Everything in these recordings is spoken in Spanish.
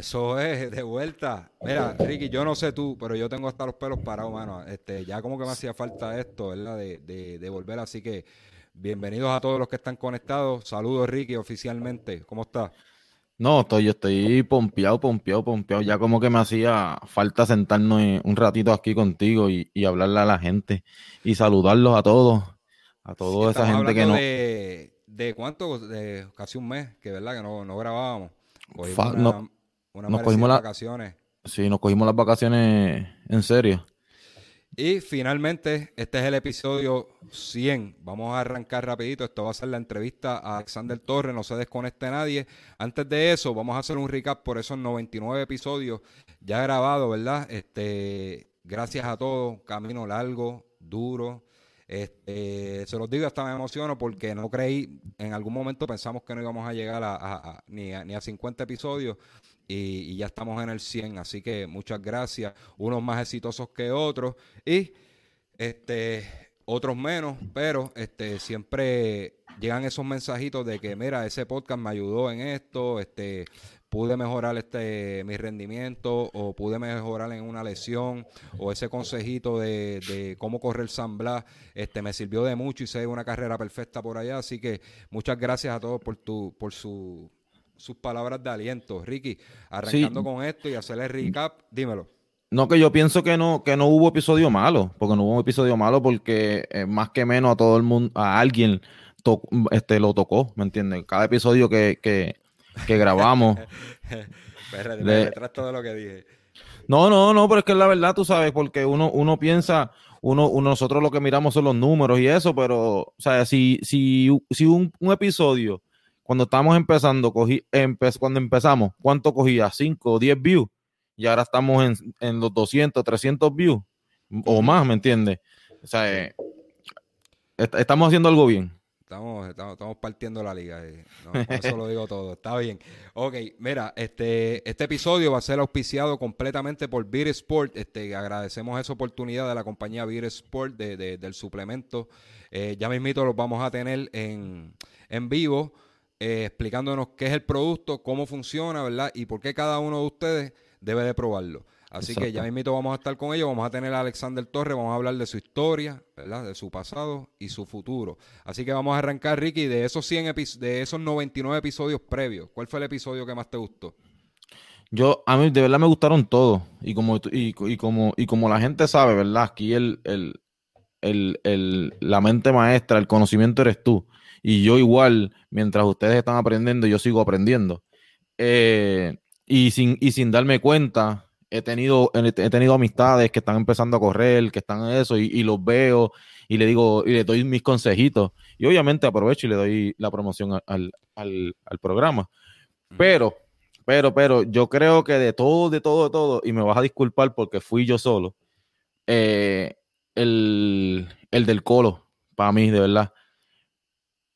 Eso es, de vuelta. Mira, Ricky, yo no sé tú, pero yo tengo hasta los pelos parados, mano. Este, ya como que me hacía falta esto, ¿verdad? De, de, de volver. Así que bienvenidos a todos los que están conectados. Saludos, Ricky, oficialmente. ¿Cómo estás? No, estoy, yo estoy pompeado, pompeado, pompeado. Ya como que me hacía falta sentarnos un ratito aquí contigo y, y hablarle a la gente y saludarlos a todos, a toda esa gente que no. De, de cuánto, de casi un mes, que verdad que no, no grabábamos. Fa, una, no, nos cogimos las vacaciones. Sí, nos cogimos las vacaciones en serio. Y finalmente, este es el episodio 100. Vamos a arrancar rapidito. Esto va a ser la entrevista a Alexander Torres. No se desconecte nadie. Antes de eso, vamos a hacer un recap por esos 99 episodios ya grabados, ¿verdad? Este, gracias a todos. Camino largo, duro. Este, se los digo, hasta me emociono porque no creí, en algún momento pensamos que no íbamos a llegar a, a, a, ni, a ni a 50 episodios y, y, ya estamos en el 100, así que muchas gracias, unos más exitosos que otros y este otros menos, pero este siempre llegan esos mensajitos de que mira, ese podcast me ayudó en esto, este pude mejorar este mi rendimiento o pude mejorar en una lesión o ese consejito de, de cómo correr San Blas este me sirvió de mucho y sé una carrera perfecta por allá así que muchas gracias a todos por tu por su sus palabras de aliento Ricky arrancando sí. con esto y hacerle recap dímelo no, que yo pienso que no, que no hubo episodio malo, porque no hubo episodio malo porque eh, más que menos a todo el mundo, a alguien to, este, lo tocó, ¿me entiendes? Cada episodio que, que, que grabamos. Espérate, todo lo que dije. No, no, no, pero es que es la verdad, tú sabes, porque uno, uno piensa, uno, uno, nosotros lo que miramos son los números y eso, pero, o sea, si, si, si un, un episodio, cuando estamos empezando, cogí, empe, cuando empezamos, ¿cuánto cogía? ¿5 o 10 views? Y ahora estamos en, en, los 200, 300 views o más, ¿me entiendes? O sea, eh, est estamos haciendo algo bien. Estamos, estamos, estamos, partiendo la liga. Eh. No, eso lo digo todo. Está bien. Ok, mira, este, este episodio va a ser auspiciado completamente por Beer Sport. Este, agradecemos esa oportunidad de la compañía Beer Sport de, de, del suplemento. Eh, ya mismito los vamos a tener en, en vivo, eh, explicándonos qué es el producto, cómo funciona, ¿verdad? Y por qué cada uno de ustedes debe de probarlo. Así Exacto. que ya mismito vamos a estar con ellos, vamos a tener a Alexander Torres, vamos a hablar de su historia, ¿verdad? De su pasado y su futuro. Así que vamos a arrancar, Ricky, de esos 100 de esos 99 episodios previos. ¿Cuál fue el episodio que más te gustó? Yo, a mí de verdad me gustaron todos. Y como, y, y como, y como la gente sabe, ¿verdad? Aquí el, el, el, el, la mente maestra, el conocimiento eres tú. Y yo igual, mientras ustedes están aprendiendo, yo sigo aprendiendo. Eh, y, sin, y sin darme cuenta, he tenido, he tenido amistades que están empezando a correr, que están en eso, y, y, los veo y le digo, y le doy mis consejitos. Y obviamente aprovecho y le doy la promoción al, al, al programa. Pero, pero, pero, yo creo que de todo, de todo, de todo, y me vas a disculpar porque fui yo solo, eh, el, el del colo, para mí, de verdad.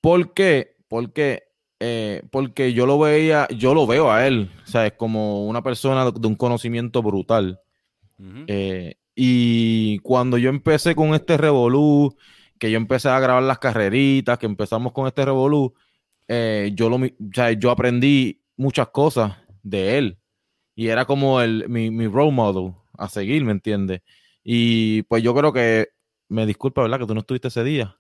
¿Por qué? Porque eh, porque yo lo veía, yo lo veo a él, o sea, es como una persona de un conocimiento brutal. Uh -huh. eh, y cuando yo empecé con este revolú, que yo empecé a grabar las carreritas, que empezamos con este revolú, eh, yo, lo, o sea, yo aprendí muchas cosas de él. Y era como el, mi, mi role model a seguir, ¿me entiendes? Y pues yo creo que, me disculpa, ¿verdad? Que tú no estuviste ese día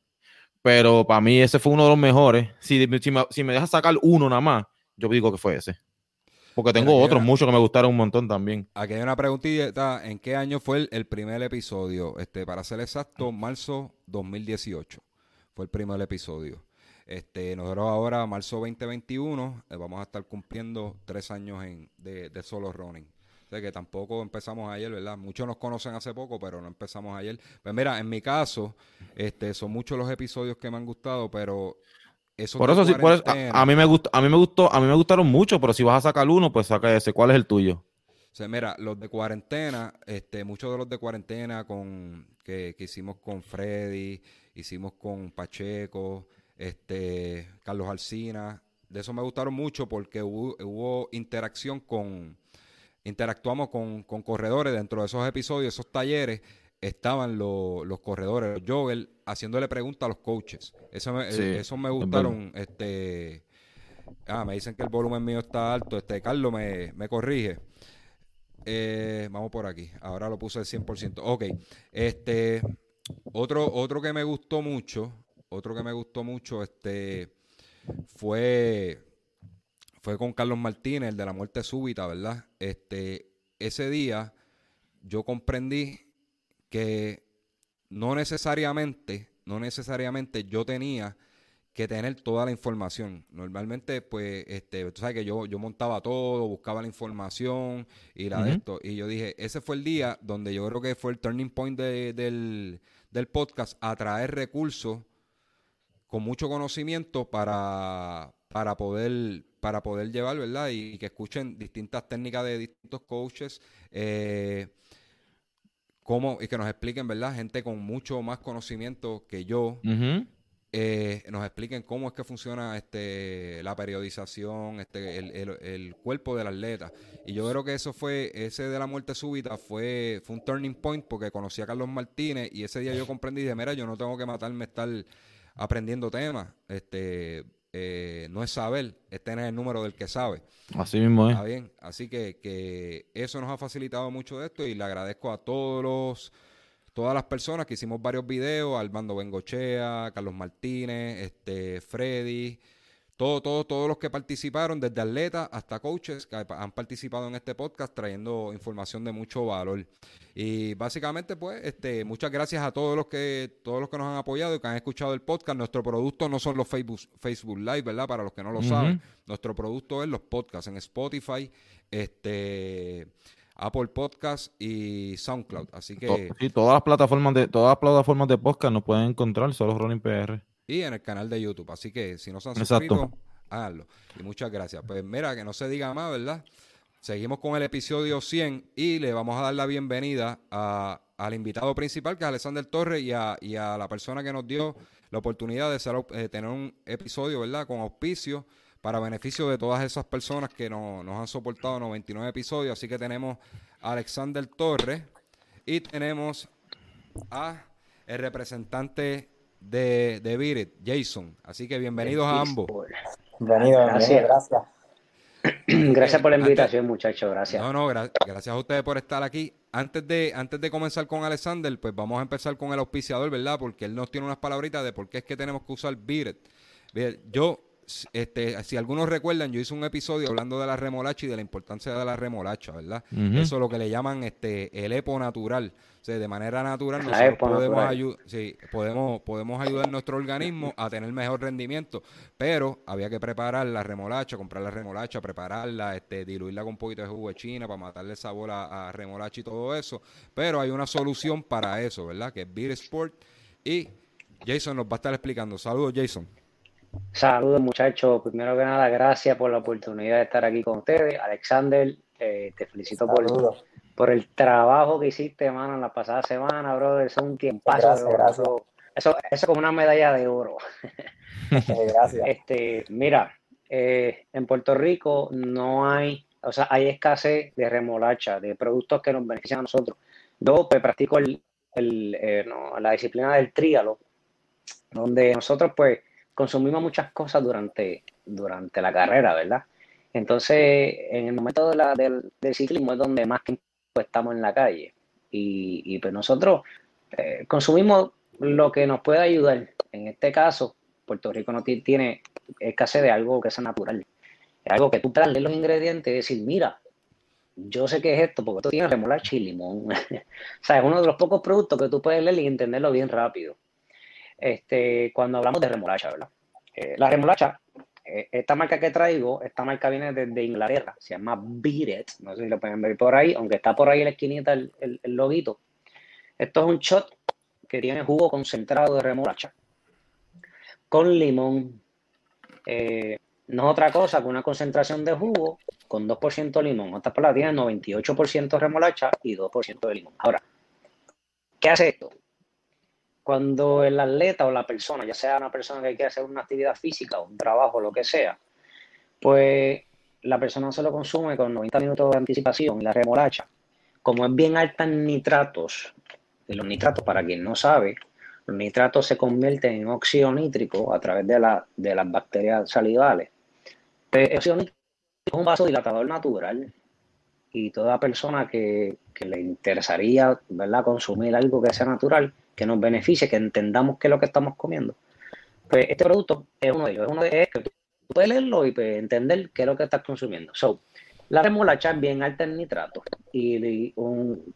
pero para mí ese fue uno de los mejores. Si, si, me, si me dejas sacar uno nada más, yo digo que fue ese. Porque tengo otros una, muchos que me gustaron un montón también. Aquí hay una preguntita, ¿en qué año fue el, el, primer episodio? Este, para ser exacto, marzo 2018 fue el primer episodio. Este, nosotros ahora, marzo 2021, eh, vamos a estar cumpliendo tres años en, de, de solo running de que tampoco empezamos ayer, ¿verdad? Muchos nos conocen hace poco, pero no empezamos ayer. Pues mira, en mi caso, este, son muchos los episodios que me han gustado, pero por eso, sí, a, mí me gustó, a mí me gustó, a mí me gustaron mucho, pero si vas a sacar uno, pues saca ese. ¿Cuál es el tuyo? O sea, mira, los de cuarentena, este, muchos de los de cuarentena con que, hicimos con Freddy, hicimos con Pacheco, este, Carlos Alcina, de eso me gustaron mucho porque hubo, interacción con, interactuamos con, con, corredores dentro de esos episodios, esos talleres, estaban los corredores, los joggers, haciéndole preguntas a los coaches. Eso me, eh, eso me gustaron. Este, ah, me dicen que el volumen mío está alto. Este, Carlos me, me corrige. Eh, vamos por aquí. Ahora lo puse al 100%. Ok. Este, otro, otro que me gustó mucho, otro que me gustó mucho, este, fue, fue con Carlos Martínez, el de la muerte súbita, ¿verdad? Este, ese día yo comprendí que no necesariamente, no necesariamente yo tenía que tener toda la información. Normalmente, pues, este, tú sabes que yo, yo montaba todo, buscaba la información y la de esto. Y yo dije, ese fue el día donde yo creo que fue el turning point del, del podcast, atraer recursos con mucho conocimiento para, para poder para poder llevar, ¿verdad? Y, que escuchen distintas técnicas de distintos coaches. Eh, cómo, y que nos expliquen, ¿verdad? Gente con mucho más conocimiento que yo, eh, nos expliquen cómo es que funciona este, la periodización, este, el, cuerpo del atleta. Y yo creo que eso fue, ese de la muerte súbita fue, fue un turning point porque conocí a Carlos Martínez y ese día yo comprendí de mira, yo no tengo que matarme estar aprendiendo temas. Este, eh, no es saber, es tener el número del que sabe. Así mismo es. Está bien. Así que, que eso nos ha facilitado mucho de esto y le agradezco a todos los todas las personas que hicimos varios videos, Armando Bengochea, Carlos Martínez, este, Freddy, todo, todo, todos los que participaron, desde atletas hasta coaches que han participado en este podcast trayendo información de mucho valor. Y básicamente, pues, este, muchas gracias a todos los que, todos los que nos han apoyado y que han escuchado el podcast. Nuestro producto no son los Facebook, Facebook Live, ¿verdad? Para los que no lo saben. Nuestro producto es los podcasts en Spotify, este Apple Podcast y SoundCloud. Así que. Sí, todas las plataformas de, todas las plataformas de podcast nos pueden encontrar, solo Rolling PR. Y en el canal de YouTube. Así que si no se han suscrito, háganlo. Y muchas gracias. Pues mira, que no se diga más, ¿verdad? Seguimos con el episodio 100 y le vamos a dar la bienvenida al invitado principal, que es Alexander Torres, y a, y a la persona que nos dio la oportunidad de eh, tener un episodio, ¿verdad? Con auspicio para beneficio de todas esas personas que nos han soportado 99 episodios. Así que tenemos a Alexander Torres y tenemos a el representante de, de Jason. Así que bienvenidos a ambos. Bienvenido, gracias. Gracias, gracias por la invitación, muchachos. Gracias. No, no, gracias a ustedes por estar aquí. Antes de, antes de comenzar con Alexander, pues vamos a empezar con el auspiciador, ¿verdad? Porque él nos tiene unas palabritas de por qué es que tenemos que usar Virit. Yo este, si algunos recuerdan, yo hice un episodio hablando de la remolacha y de la importancia de la remolacha, ¿verdad? Eso es lo que le llaman este el epo natural. O sea, de manera natural nosotros podemos, sí, podemos, podemos ayudar a nuestro organismo a tener mejor rendimiento, pero había que preparar la remolacha, comprar la remolacha, prepararla, este, diluirla con un poquito de jugo de china para matarle sabor a, remolacha y todo eso. Pero hay una solución para eso, ¿verdad? Que es Beer Sport. Y Jason nos va a estar explicando. Saludos, Jason. Saludos muchachos, primero que nada gracias por la oportunidad de estar aquí con ustedes. Alexander, eh, te felicito por, por el trabajo que hiciste, hermano, en la pasada semana, brother. Es un tiempo Eso, eso, es como una medalla de oro. gracias. Este, mira, eh, en Puerto Rico no hay, o sea, hay escasez de remolacha, de productos que nos benefician a nosotros. Yo pues, practico el, el eh, la disciplina del tríalo, donde nosotros pues consumimos muchas cosas durante, durante la carrera, ¿verdad? Entonces, en el momento de la, del, ciclismo es donde más tiempo estamos en la calle. Y, pues nosotros eh, consumimos lo que nos puede ayudar. En este caso, Puerto Rico no tiene escasez de algo que sea natural. Es algo que tú puedas leer los ingredientes y decir, mira, yo sé qué es esto, porque esto tiene remolacha y limón. o sea, es uno de los pocos productos que tú puedes leer y entenderlo bien rápido este, cuando hablamos de remolacha, ¿verdad? Eh, la remolacha, eh, esta marca que traigo, esta marca viene desde Inglaterra, se llama Beat no sé si lo pueden ver por ahí, aunque está por ahí en la esquinita el, el, loguito. Esto es un shot que tiene jugo concentrado de remolacha con limón, eh, no es otra cosa que una concentración de jugo con 2% limón. Otras palabras, tiene 98% remolacha y 2% de limón. Ahora, ¿qué hace esto? Cuando el atleta o la persona, ya sea una persona que quiere hacer una actividad física o un trabajo, lo que sea, pues la persona se lo consume con 90 minutos de anticipación y la remolacha, como es bien alta en nitratos, y los nitratos, para quien no sabe, los nitratos se convierten en óxido nítrico a través de, la, de las bacterias salivales. El óxido nítrico es un vasodilatador natural y toda persona que, que, le interesaría ¿verdad? consumir algo que sea natural, que nos beneficie, que entendamos qué es lo que estamos comiendo, pues este producto es uno de ellos. Es uno de ellos que tú puedes leerlo y pues, entender qué es lo que estás consumiendo. So, la remolacha es bien alta en nitrato y,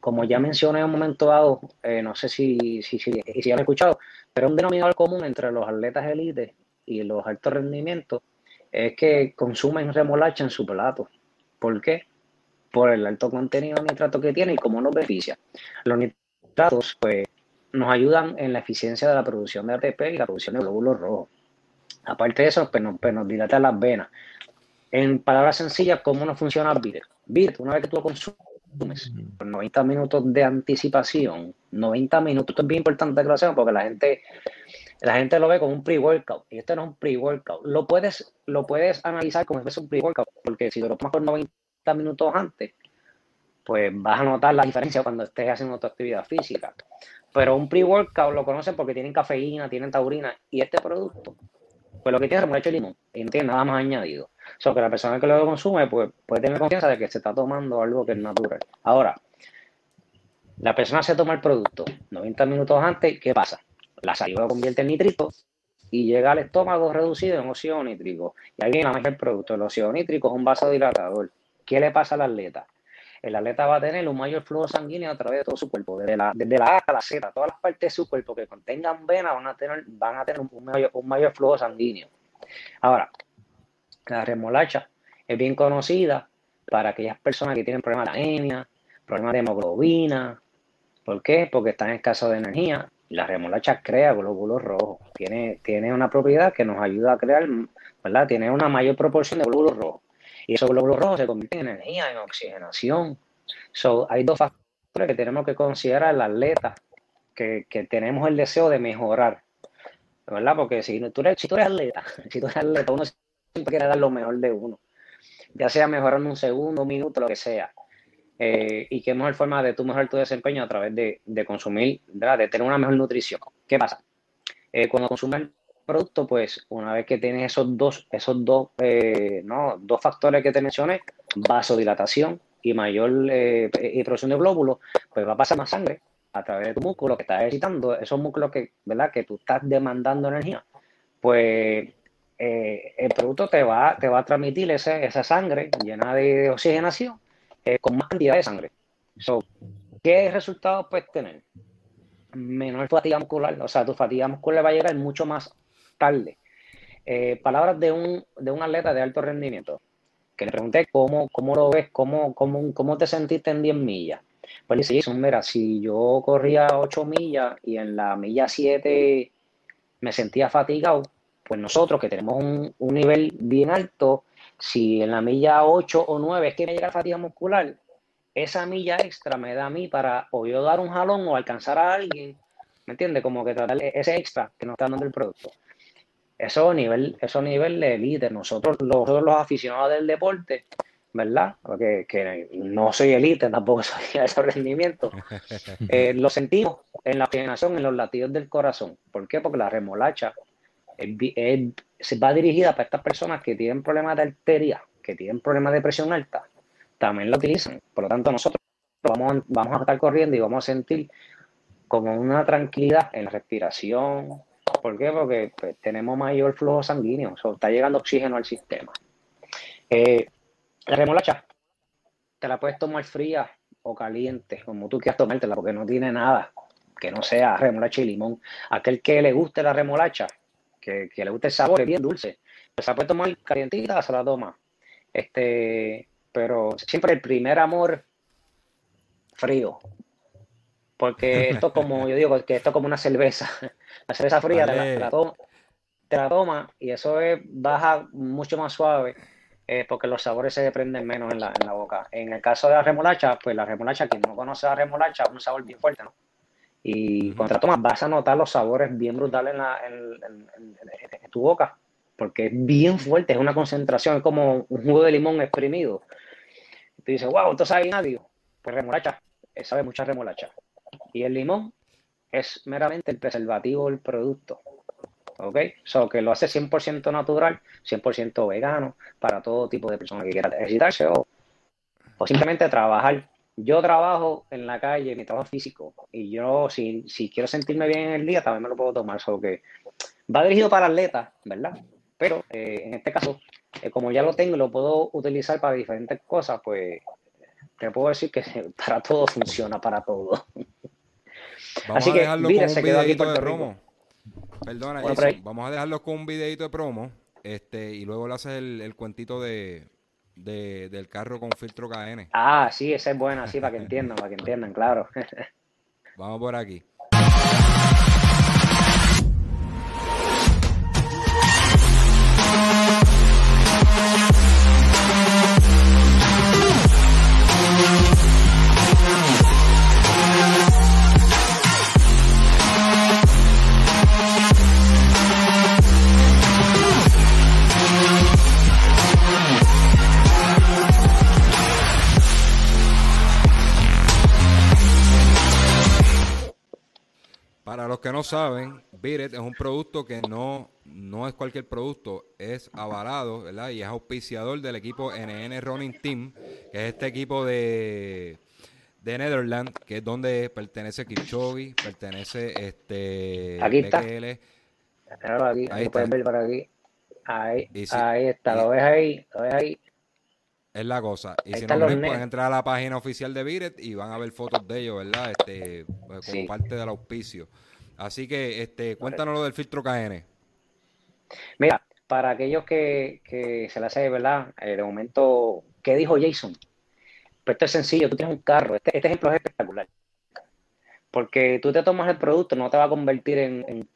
como ya mencioné en un momento dado, eh, no sé si, si, si, si han escuchado, pero un denominador común entre los atletas élite y los altos rendimientos es que consumen remolacha en su plato. ¿Por qué? Por el alto contenido de nitrato que tiene y cómo nos beneficia. Los nitratos, pues, nos ayudan en la eficiencia de la producción de ATP y la producción de glóbulos rojos. Aparte de eso, pues nos, pues nos dilata las venas. En palabras sencillas, ¿cómo no funciona Bit? Bit, una vez que tú lo consumes, por 90 minutos de anticipación, 90 minutos, esto es bien importante que lo sepan porque la gente, la gente lo ve como un pre-workout y esto no es un pre-workout. Lo puedes, lo puedes analizar como si fuese un pre-workout porque si lo tomas por 90 minutos antes, pues vas a notar la diferencia cuando estés haciendo tu actividad física. Pero un pre-workout lo conocen porque tienen cafeína, tienen taurina y este producto, pues lo que tiene es y limón y no tiene nada más añadido. O que la persona que lo consume pues, puede tener confianza de que se está tomando algo que es natural. Ahora, la persona se toma el producto 90 minutos antes, ¿qué pasa? La saliva convierte en nitrito y llega al estómago reducido en óxido nítrico. Y ahí viene el producto. El óxido nítrico es un vasodilatador. ¿Qué le pasa al atleta? El atleta va a tener un mayor flujo sanguíneo a través de todo su cuerpo, desde la, desde la A a la Z, todas las partes de su cuerpo que contengan venas van a tener, van a tener un, mayor, un mayor flujo sanguíneo. Ahora, la remolacha es bien conocida para aquellas personas que tienen problemas de anemia, problemas de hemoglobina. ¿Por qué? Porque están en escaso de energía. La remolacha crea glóbulos rojos. Tiene, tiene una propiedad que nos ayuda a crear, ¿verdad? Tiene una mayor proporción de glóbulos rojos. Y esos glóbulos rojos se convierten en energía, en oxigenación. So, hay dos factores que tenemos que considerar el atleta, que, que tenemos el deseo de mejorar. ¿Verdad? Porque si tú eres, si tú eres atleta, si tú eres atleta, uno siempre quiere dar lo mejor de uno, ya sea mejorar en un segundo, un minuto, lo que sea. Eh, y qué mejor forma de tú mejorar tu desempeño a través de, de consumir, ¿verdad? de tener una mejor nutrición. ¿Qué pasa? Eh, cuando consumes producto, pues una vez que tienes esos dos, esos dos, eh, no, dos factores que te mencioné, vasodilatación y mayor y producción de glóbulos, pues va a pasar más sangre a través de tu músculo que estás ejercitando, esos músculos que, ¿verdad? que tú estás demandando energía, pues eh, el producto te va, te va a transmitir esa sangre llena de, oxigenación eh, con más cantidad de sangre. ¿Qué resultados puedes tener? Menor fatiga muscular, o sea, tu fatiga muscular va a llegar mucho más tarde. Eh, palabras de un, de un atleta de alto rendimiento, que le pregunté cómo, cómo lo ves, cómo, cómo, cómo te sentiste en 10 millas. Pues dice, Jason, mira, si yo corría 8 millas y en la milla 7 me sentía fatigado, pues nosotros que tenemos un, nivel bien alto, si en la milla 8 o 9 es que me llega fatiga muscular, esa milla extra me da a mí para o yo dar un jalón o alcanzar a alguien, ¿me entiendes? Como que tratar ese extra que nos está dando el producto. Eso a nivel, eso nivel de líder. Nosotros, nosotros los aficionados del deporte, ¿verdad? Porque que no soy élite, tampoco soy de ese rendimiento. Eh, lo sentimos en la oxigenación, en los latidos del corazón. ¿Por qué? Porque la remolacha se va dirigida para estas personas que tienen problemas de arteria, que tienen problemas de presión alta, también la utilizan. Por lo tanto, nosotros vamos, vamos a estar corriendo y vamos a sentir como una tranquilidad en la respiración. ¿Por qué? Porque pues, tenemos mayor flujo sanguíneo, está llegando oxígeno al sistema. Eh, la remolacha te la puedes tomar fría o caliente, como tú quieras tomártela, porque no tiene nada que no sea remolacha y limón. Aquel que le guste la remolacha, que, le guste el sabor, es bien dulce. Pues se puede tomar calientita, se la toma. Este, pero siempre el primer amor frío. Porque esto como, yo digo, que esto es como una cerveza. La cerveza fría la, te la tomas y eso es baja mucho más suave eh, porque los sabores se desprenden menos en la, en la boca. En el caso de la remolacha, pues la remolacha, quien no conoce la remolacha, es un sabor bien fuerte, ¿no? Y cuando la tomas vas a notar los sabores bien brutales en, la, en, tu boca, porque es bien fuerte, es una concentración, es como un jugo de limón exprimido. Y tú dices, wow, esto sabe nadie. Pues remolacha, eh, sabe mucha remolacha. Y el limón es meramente el preservativo del producto. ¿Ok? So que lo hace 100% natural, 100% vegano, para todo tipo de personas que quieran ejercitarse o, o simplemente trabajar. Yo trabajo en la calle, mi trabajo físico, y yo, si, si quiero sentirme bien en el día, también me lo puedo tomar. So que va dirigido para atletas, ¿verdad? Pero eh, en este caso, eh, como ya lo tengo y lo puedo utilizar para diferentes cosas, pues te puedo decir que para todo funciona, para todo. Vamos Así a dejarlo con un videito de promo. Perdona, vamos a dejarlo con un videito de promo este, y luego le haces el, cuentito de, del carro con filtro KN. Ah, sí, esa es buena, sí, para que entiendan, para que entiendan, claro. vamos por aquí. Los que no saben, Biret es un producto que no, no es cualquier producto, es avalado, ¿verdad? Y es auspiciador del equipo NN Running Team, que es este equipo de, de Netherlands, que es donde pertenece Kipchoge, pertenece este aquí está. Aquí, ahí está. ver para aquí. Ahí, ahí está, lo ves ahí, lo ves ahí. Es la cosa. Y si no pueden entrar a la página oficial de Biret y van a ver fotos de ellos, ¿verdad? Este, pues, como parte del auspicio. Así que este, cuéntanos lo del filtro KN. Mira, para aquellos que, se le hace, ¿verdad? Eh, de momento, ¿qué dijo Jason? Pues esto es sencillo, tú tienes un carro, este, este ejemplo es espectacular. Porque tú te tomas el producto, no te va a convertir en,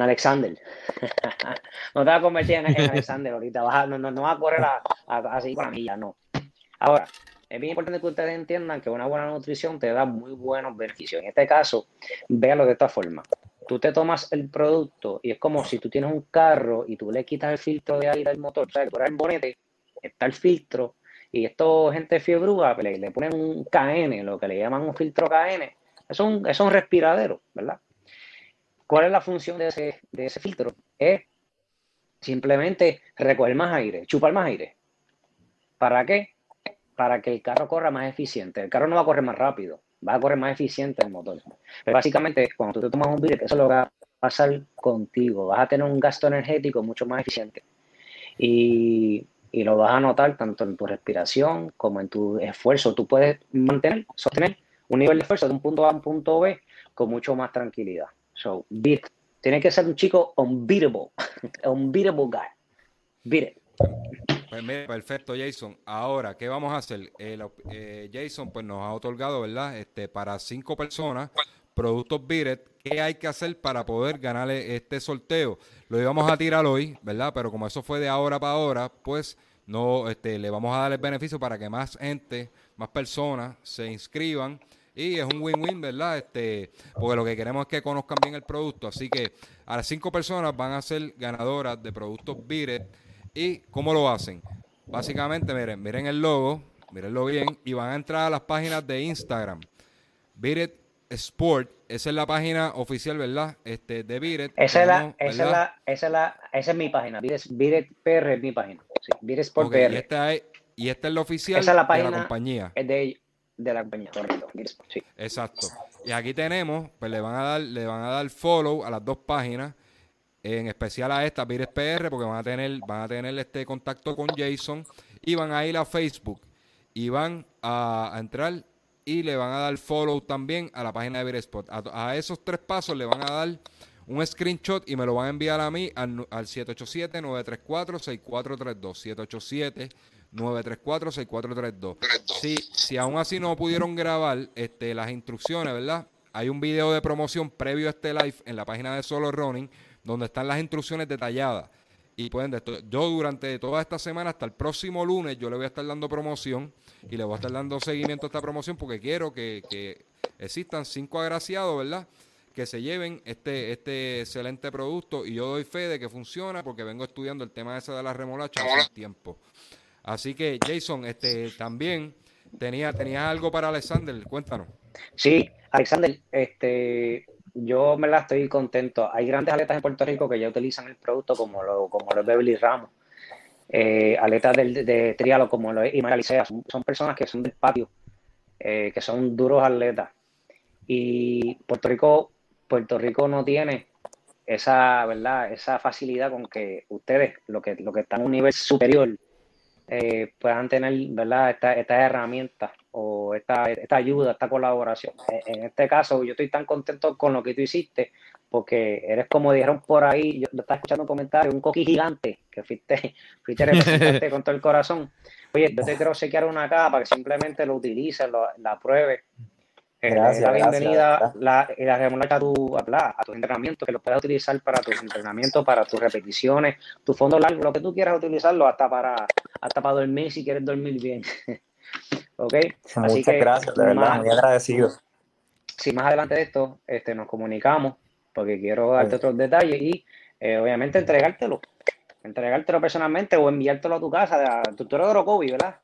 Alexander. no te va a convertir en, Alexander ahorita, no, no, va a correr así con la no. Ahora, es bien importante que ustedes entiendan que una buena nutrición te da muy buenos beneficios. En este caso, véalo de esta forma. Tú te tomas el producto y es como si tú tienes un carro y tú le quitas el filtro de aire al motor, o sea, por el bonete, está el filtro, y esto, gente fiebrúa, pues, le, le ponen un KN, lo que le llaman un filtro KN. Es un, es un respiradero, ¿verdad? ¿Cuál es la función de ese, filtro? Es simplemente recoger más aire, chupar más aire. ¿Para qué? para que el carro corra más eficiente. El carro no va a correr más rápido, va a correr más eficiente el motor. Pero básicamente, cuando tú te tomas un billet, eso es lo va a pasar contigo. Vas a tener un gasto energético mucho más eficiente. Y lo vas a notar tanto en tu respiración como en tu esfuerzo. Tú puedes mantener, sostener un nivel de esfuerzo de un punto A a un punto B con mucho más tranquilidad. So, beat. Tiene que ser un chico unbeatable, unbeatable guy. Beat it. Pues perfecto, Jason. Ahora, ¿qué vamos a hacer? Eh, Jason pues nos ha otorgado, ¿verdad? Este, para cinco personas, productos Biret. ¿Qué hay que hacer para poder ganarle este sorteo? Lo íbamos a tirar hoy, ¿verdad? Pero como eso fue de ahora para ahora, pues no, este, le vamos a dar el beneficio para que más gente, más personas se inscriban. Y es un win-win, ¿verdad? Este, porque lo que queremos es que conozcan bien el producto. Así que a las cinco personas van a ser ganadoras de productos Biret ¿Y cómo lo hacen? Básicamente, miren, miren el logo, mirenlo bien, y van a entrar a las páginas de Instagram. Beat Sport, esa es la página oficial, ¿verdad? Este, de Beat Esa, es la, esa, es la, esa, es la, esa es mi página. Beat PR es mi página. Sí, Beat Sport PR. Y esta, es, y esta es la oficial es la página de la compañía. Es de, de la compañía, sí. Exacto. Y aquí tenemos, pues le van a dar, le van a dar follow a las dos páginas en especial a esta, Vires PR, porque van a tener, van a tener este contacto con Jason y van a ir a Facebook y van a, entrar y le van a dar follow también a la página de Virespot. A, a, esos tres pasos le van a dar un screenshot y me lo van a enviar a mí al, 787-934-6432. 787-934-6432. Si, si aún así no pudieron grabar este, las instrucciones, ¿verdad? Hay un video de promoción previo a este live en la página de Solo Running donde están las instrucciones detalladas. Y pueden, yo durante toda esta semana, hasta el próximo lunes, yo le voy a estar dando promoción y le voy a estar dando seguimiento a esta promoción porque quiero que, que existan cinco agraciados, ¿verdad? Que se lleven este, este excelente producto y yo doy fe de que funciona porque vengo estudiando el tema ese de la remolacha hace tiempo. Así que, Jason, este también tenía, tenías algo para Alexander, cuéntanos. Sí, Alexander, este, yo me la estoy contento. Hay grandes atletas en Puerto Rico que ya utilizan el producto como lo, como los Beverly Ramos, eh, atletas de, de trialo como lo es Imael son, personas que son del patio, eh, que son duros atletas. Y Puerto Rico, Puerto Rico no tiene esa, ¿verdad? esa facilidad con que ustedes, lo que, lo que están a un nivel superior, eh, puedan tener ¿verdad? Estas esta herramientas o esta, esta ayuda, esta colaboración. En, este caso, yo estoy tan contento con lo que tú hiciste, porque eres como dijeron por ahí, yo estaba escuchando un comentario, un coqui gigante, que fuiste, fuiste representante con todo el corazón. Oye, yo te quiero sequear una capa que simplemente lo utilices, lo, la pruebes gracias, la bienvenida la, la remolacha a tu, a, tu entrenamiento, que lo puedas utilizar para tus entrenamientos, para tus repeticiones, tu fondo largo, lo que tú quieras utilizarlo hasta para, hasta para dormir si quieres dormir bien. ¿Ok? Muchas gracias, de verdad, muy agradecido. Si más adelante de esto este, nos comunicamos, porque quiero darte otros detalles y eh, obviamente entregártelo. Entregártelo personalmente o enviártelo a tu casa. De, tú eres de Orocovi, ¿verdad?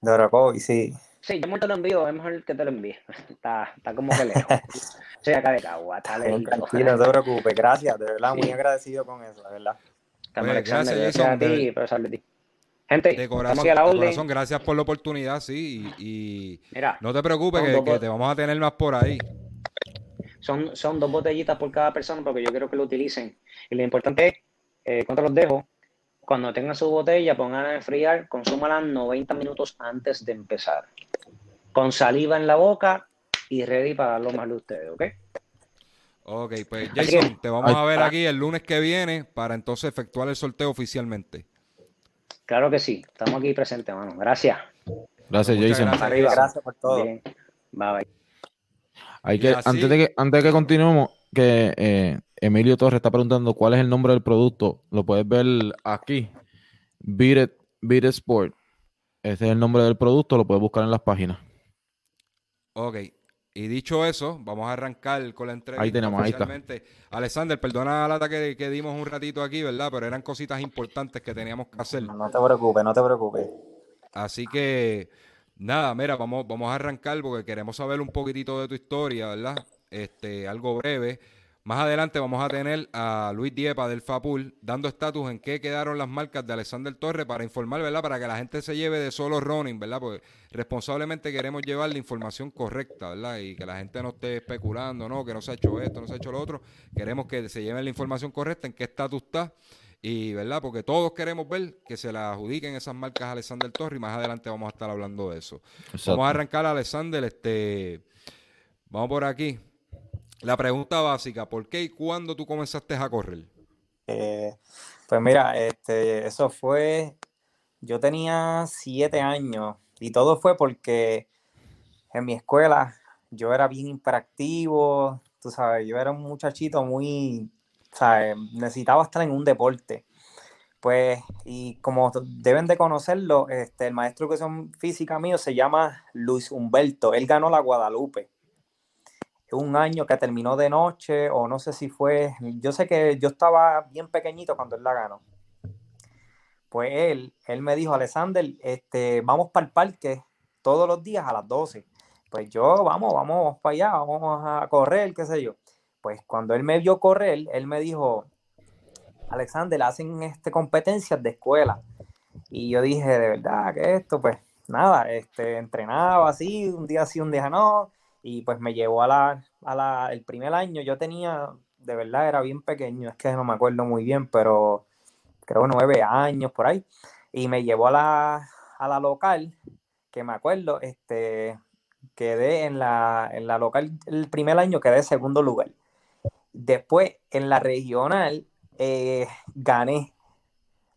De Orocovi, sí. Sí, yo te lo envío, es mejor que te lo envíe. Está, está como que lejos. Soy acá de Cagua, está lejos. Tranquilo, no te preocupes, gracias, de verdad, muy agradecido con eso, de verdad. Pues, gracias, gracias a ti, profesor de ti. Gente, de corazón, la de corazón, gracias por la oportunidad, sí, y, Mira, no te preocupes que, que, te vamos a tener más por ahí. Son, son dos botellitas por cada persona porque yo quiero que lo utilicen. Y lo importante es, eh, ¿cuánto los dejo? Cuando tengan su botella, pongan a enfriar, consúmala 90 minutos antes de empezar. Con saliva en la boca y ready para darlo más de ustedes, ¿ok? Ok, pues Jason, te vamos a ver aquí el lunes que viene para entonces efectuar el sorteo oficialmente. Claro que sí, estamos aquí presentes, hermano. Gracias. Gracias, Jason. Gracias, por todo. Bye, bye. Hay que, antes de que, antes de que continuemos, que eh, Emilio Torres está preguntando cuál es el nombre del producto. Lo puedes ver aquí. Beat It, Sport. Ese es el nombre del producto, lo puedes buscar en las páginas. Ok. Y dicho eso, vamos a arrancar con la entrevista. Ahí tenemos, ahí está. Alexander, perdona la ataque que, dimos un ratito aquí, ¿verdad? Pero eran cositas importantes que teníamos que hacer. No te preocupes, no te preocupes. Así que, nada, mira, vamos, vamos a arrancar porque queremos saber un poquitito de tu historia, ¿verdad? Este, algo breve. Más adelante vamos a tener a Luis Diepa del FAPUL dando estatus en qué quedaron las marcas de Alexander Torres para informar, ¿verdad? Para que la gente se lleve de solo running, ¿verdad? Porque responsablemente queremos llevar la información correcta, ¿verdad? Y que la gente no esté especulando, ¿no? Que no se ha hecho esto, no se ha hecho lo otro. Queremos que se lleven la información correcta, en qué estatus está. Y, ¿verdad? Porque todos queremos ver que se la adjudiquen esas marcas a Alexander Torres y más adelante vamos a estar hablando de eso. Vamos a arrancar a Alexander, este... Vamos por aquí. La pregunta básica, ¿por qué y cuándo tú comenzaste a correr? Eh, pues mira, este, eso fue, yo tenía siete años y todo fue porque en mi escuela yo era bien imperactivo, tú sabes, yo era un muchachito muy, ¿sabes? Necesitaba estar en un deporte. Pues, y como deben de conocerlo, este, el maestro de educación física mío se llama Luis Humberto. Él ganó la Guadalupe un año que terminó de noche, o no sé si fue, yo sé que yo estaba bien pequeñito cuando él la ganó. Pues él, él me dijo, Alexander, este, vamos para el parque todos los días a las 12. Pues yo, vamos, vamos para allá, vamos a correr, qué sé yo. Pues cuando él me vio correr, él me dijo, Alexander, hacen este, competencias de escuela. Y yo dije, de verdad, que esto, pues nada, este, entrenaba así, un día sí, un día no, y pues me llevó a la, a la, el primer año, yo tenía, de verdad era bien pequeño, es que no me acuerdo muy bien, pero creo nueve años por ahí, y me llevó a la, a la local, que me acuerdo, este, quedé en la, en la local, el primer año quedé en segundo lugar. Después, en la regional, eh, gané.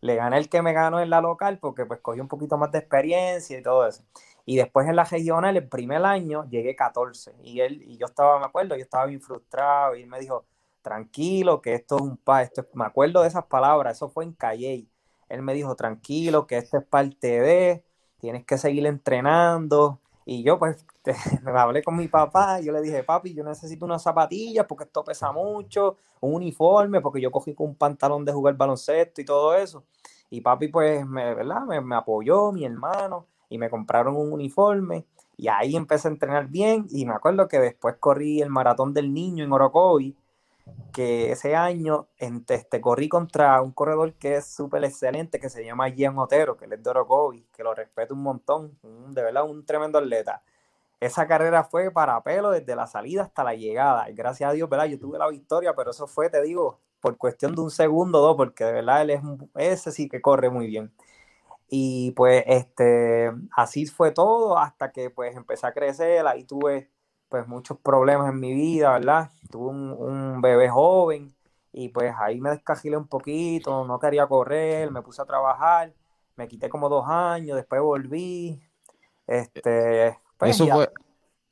Le gané el que me ganó en la local porque pues cogí un poquito más de experiencia y todo eso. Y después en la regional, el primer año, llegué 14. Y él y yo estaba, me acuerdo, yo estaba bien frustrado. Y él me dijo, tranquilo, que esto es un pa, esto me acuerdo de esas palabras, eso fue en Calle. Él me dijo, tranquilo, que esto es parte de, tienes que seguir entrenando. Y yo pues me hablé con mi papá yo le dije, papi, yo necesito unas zapatillas porque esto pesa mucho, un uniforme, porque yo cogí con un pantalón de jugar baloncesto y todo eso. Y papi pues, me, ¿verdad? Me, me apoyó, mi hermano, y me compraron un uniforme. Y ahí empecé a entrenar bien y me acuerdo que después corrí el maratón del niño en Orocovi, que ese año este, corrí contra un corredor que es súper excelente, que se llama Gian Otero, que es de Orocovi, que lo respeto un montón, de verdad un tremendo atleta. Esa carrera fue para pelo desde la salida hasta la llegada. Y gracias a Dios, ¿verdad? Yo tuve la victoria, pero eso fue, te digo, por cuestión de un segundo o dos, porque de verdad él es ese sí que corre muy bien. Y pues este, así fue todo hasta que pues empecé a crecer, ahí tuve pues muchos problemas en mi vida, ¿verdad? Tuve un, bebé joven y pues ahí me descajilé un poquito, no quería correr, me puse a trabajar, me quité como dos años, después volví. Este, pues eso fue,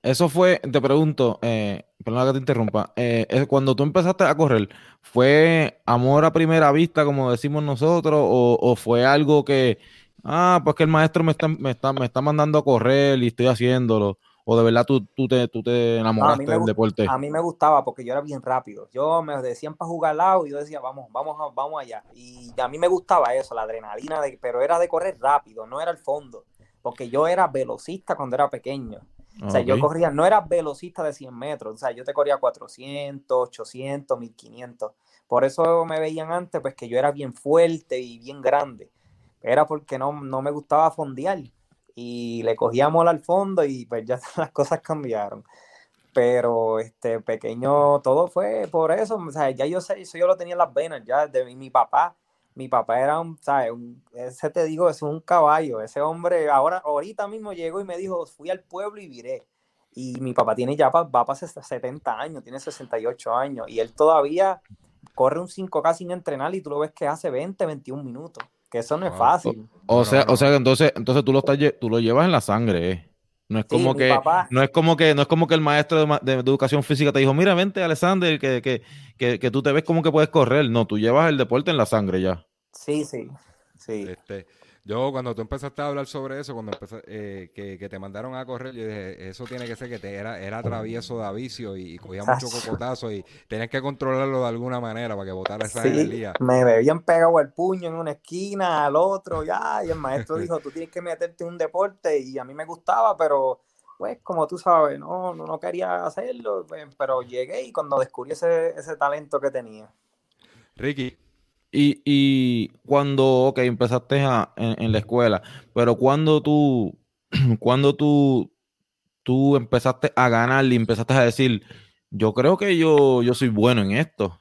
eso fue, te pregunto, eh, perdona que te interrumpa, eh, cuando tú empezaste a correr, ¿fue amor a primera vista, como decimos nosotros, o, o fue algo que ah, pues que el maestro me está, me está, me está mandando a correr y estoy haciéndolo. O de verdad tú, tú, te, tú te enamoraste del deporte. A mí me gustaba porque yo era bien rápido. Yo me decían para jugar al lado y yo decía, vamos, vamos, vamos allá. Y a mí me gustaba eso, la adrenalina, de, pero era de correr rápido, no era el fondo. Porque yo era velocista cuando era pequeño. O sea, yo corría, no era velocista de 100 metros, o sea, yo te corría 400, 800, 1500. Por eso me veían antes, pues que yo era bien fuerte y bien grande era porque no, me gustaba fondear y le cogíamos al fondo y pues ya las cosas cambiaron. Pero este pequeño, todo fue por eso, ya yo sé, eso yo lo tenía en las venas, ya de mi papá, mi papá era un, ¿sabes? ese te digo, es un caballo, ese hombre, ahora, ahorita mismo llegó y me dijo, fui al pueblo y viré. Y mi papá tiene ya, va para 70 años, tiene 68 años, y él todavía corre un 5K sin entrenar y tú lo ves que hace 20, 21 minutos que eso no es fácil. O, sea, o sea, entonces, entonces tú lo estás, tú lo llevas en la sangre, eh. No es como que, no es como que, no es como que el maestro de, educación física te dijo, mira, vente, Alexander, que, que, que, que, tú te ves como que puedes correr. No, tú llevas el deporte en la sangre ya. Sí, sí, sí. Este, yo cuando tú empezaste a hablar sobre eso, cuando empecé, eh, que, te mandaron a correr, yo dije, eso tiene que ser que te era, era travieso de avicio y, cogía mucho cocotazo y tenías que controlarlo de alguna manera para que botara esa sí, energía. Me habían pegado el puño en una esquina, al otro, ya, y el maestro dijo, tú tienes que meterte en un deporte y a mí me gustaba, pero pues como tú sabes, no, no, no quería hacerlo, pues, pero llegué y cuando descubrí ese, ese talento que tenía. Ricky, y, y cuando, ok, empezaste en, la escuela, pero cuando tú, cuando tú, tú empezaste a ganar y empezaste a decir, yo creo que yo, yo soy bueno en esto.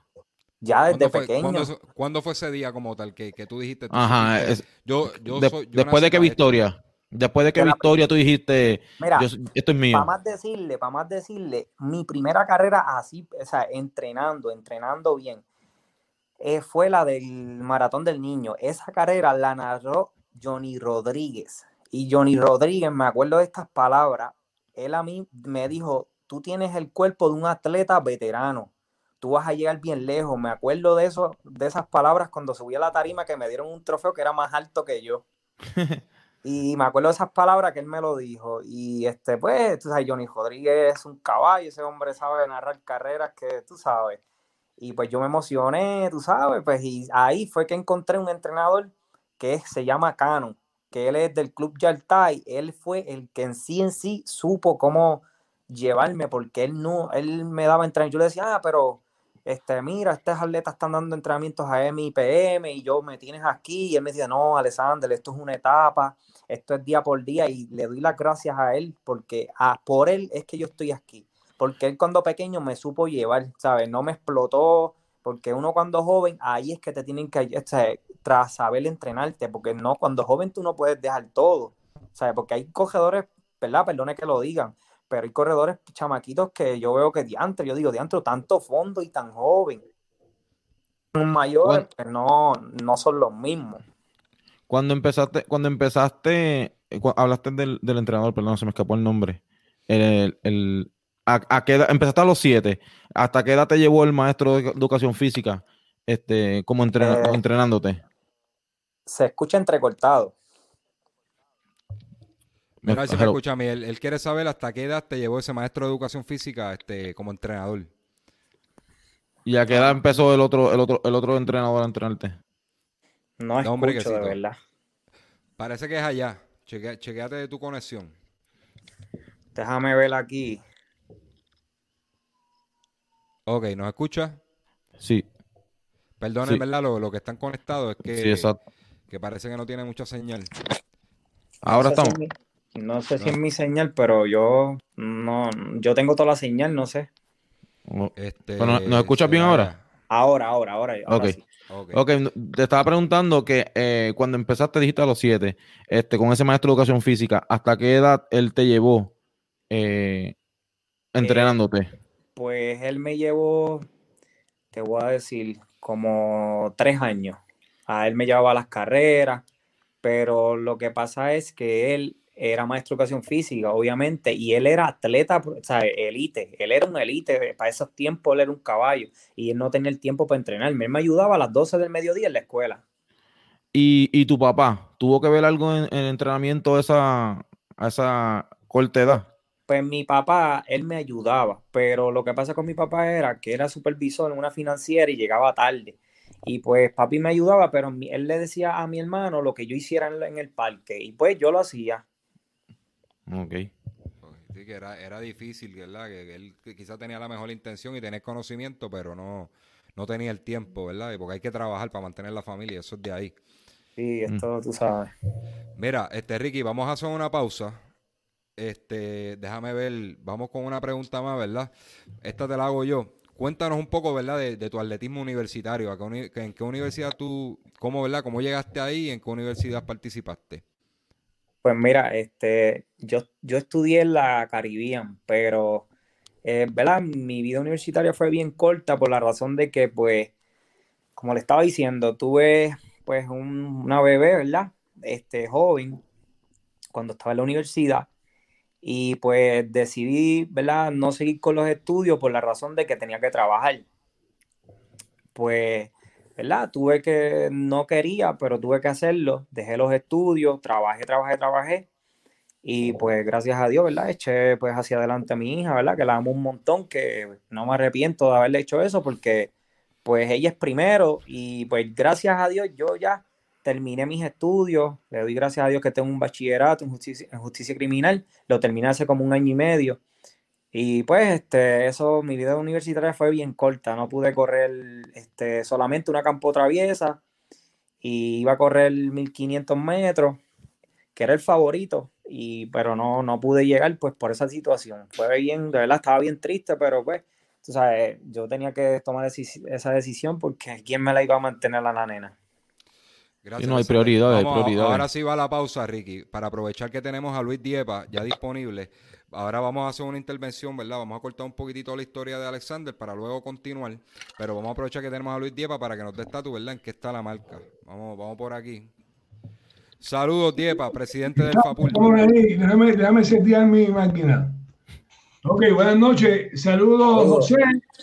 Ya desde pequeño. ¿cuándo, fue ese día como tal que, tú dijiste? Ajá, yo, yo, después de qué Victoria, después de qué Victoria tú dijiste, mira, esto es mío. Para más decirle, para más decirle, mi primera carrera así, o sea, entrenando, entrenando bien eh, fue la del Maratón del Niño. Esa carrera la narró Johnny Rodríguez. Y Johnny Rodríguez, me acuerdo de estas palabras, él a mí me dijo, tú tienes el cuerpo de un atleta veterano, tú vas a llegar bien lejos. Me acuerdo de eso, de esas palabras cuando subí a la tarima que me dieron un trofeo que era más alto que yo. y me acuerdo de esas palabras que él me lo dijo. Y este, pues, tú sabes, Johnny Rodríguez es un caballo, ese hombre sabe narrar carreras que tú sabes. Y pues yo me emocioné, tú sabes, pues y ahí fue que encontré un entrenador que se llama Cano, que él es del Club Yaltai, él fue el que en sí en sí supo cómo llevarme, porque él no, él me daba entrenamiento, yo le decía, ah, pero este, mira, estos atletas están dando entrenamientos a M y PM y yo me tienes aquí, y él me decía, no, Alexander, esto es una etapa, esto es día por día, y le doy las gracias a él, porque a, por él es que yo estoy aquí porque él cuando pequeño me supo llevar, ¿sabes? No me explotó, porque uno cuando joven, ahí es que te tienen que, ¿sabes? tras saber entrenarte, porque no, cuando joven tú no puedes dejar todo, ¿sabes? Porque hay corredores, ¿verdad? Perdone que lo digan, pero hay corredores chamaquitos que yo veo que diantre, yo digo, diantre, tanto fondo y tan joven. Mayores, pues no, no son los mismos. Cuando empezaste, cuando empezaste, eh, hablaste del, entrenador, perdón, se me escapó el nombre. el, a, qué edad, empezaste a los siete. ¿Hasta qué edad te llevó el maestro de educación física este, como eh, entrenándote? Se escucha entrecortado. Si me escucha a mí. Él, quiere saber hasta qué edad te llevó ese maestro de educación física este, como entrenador. ¿Y a qué edad empezó el otro, el otro, el otro entrenador a entrenarte? No escucho, de verdad. Parece que es allá. chequeate de tu conexión. Déjame ver aquí. Ok, ¿nos escucha? Sí. Perdón, verdad, lo, que están conectados es que, que parece que no tiene mucha señal. Ahora estamos. no sé si es mi señal, pero yo no, yo tengo toda la señal, no sé. Este, ¿Nos escuchas bien ahora? Ahora, ahora, ahora. ahora ok, te estaba preguntando que eh, cuando empezaste dijiste a los siete, este, con ese maestro de educación física, ¿hasta qué edad él te llevó eh, entrenándote? Pues él me llevó, te voy a decir, como tres años. A él me llevaba las carreras, pero lo que pasa es que él era maestro de educación física, obviamente, y él era atleta, o sea, elite, él era un elite, para esos tiempos él era un caballo, y él no tenía el tiempo para entrenarme, él me ayudaba a las 12 del mediodía en la escuela. ¿Y, tu papá tuvo que ver algo en, el entrenamiento a esa, a esa corta edad? Pues mi papá, él me ayudaba, pero lo que pasa con mi papá era que era supervisor en una financiera y llegaba tarde. Y pues papi me ayudaba, pero él le decía a mi hermano lo que yo hiciera en, el parque, y pues yo lo hacía. Ok. Sí, que era, era difícil, ¿verdad? Que, él quizás tenía la mejor intención y tenía conocimiento, pero no, no tenía el tiempo, ¿verdad? Porque hay que trabajar para mantener la familia, eso es de ahí. Sí, esto tú sabes. Mira, este Ricky, vamos a hacer una pausa. Este, déjame ver, vamos con una pregunta más, ¿verdad? Esta te la hago yo. Cuéntanos un poco, ¿verdad? De, tu atletismo universitario. ¿En qué universidad tú, cómo, ¿verdad? ¿Cómo llegaste ahí y en qué universidad participaste? Pues mira, este, yo, yo estudié en la Caribbean, pero, eh, ¿verdad? Mi vida universitaria fue bien corta por la razón de que, pues, como le estaba diciendo, tuve, pues, una bebé, ¿verdad? Este, joven, cuando estaba en la universidad y pues decidí, ¿verdad? No seguir con los estudios por la razón de que tenía que trabajar. Pues, ¿verdad? Tuve que, no quería, pero tuve que hacerlo. Dejé los estudios, trabajé, trabajé, trabajé. Y pues gracias a Dios, ¿verdad? Eché pues hacia adelante a mi hija, ¿verdad? Que la amo un montón, que no me arrepiento de haberle hecho eso porque pues ella es primero y pues gracias a Dios yo ya terminé mis estudios, le doy gracias a Dios que tengo un bachillerato en justicia, criminal, lo terminé hace como un año y medio. Y pues este, eso, mi vida universitaria fue bien corta, no pude correr este, solamente una campo traviesa y iba a correr 1500 metros, que era el favorito, y, pero no, no pude llegar pues por esa situación. Fue bien, de verdad estaba bien triste, pero pues, tú sabes, yo tenía que tomar esa decisión porque quién me la iba a mantener a la nena. Gracias. no hay prioridad, Ahora sí va la pausa, Ricky, para aprovechar que tenemos a Luis Diepa ya disponible. Ahora vamos a hacer una intervención, ¿verdad? Vamos a cortar un poquitito la historia de Alexander para luego continuar. Pero vamos a aprovechar que tenemos a Luis Diepa para que nos dé estatus, ¿verdad? En qué está la marca. Vamos, vamos por aquí. Saludos, Diepa, presidente del FAPUL. Déjame, déjame setear mi máquina. Ok, buenas noches. Saludos, José,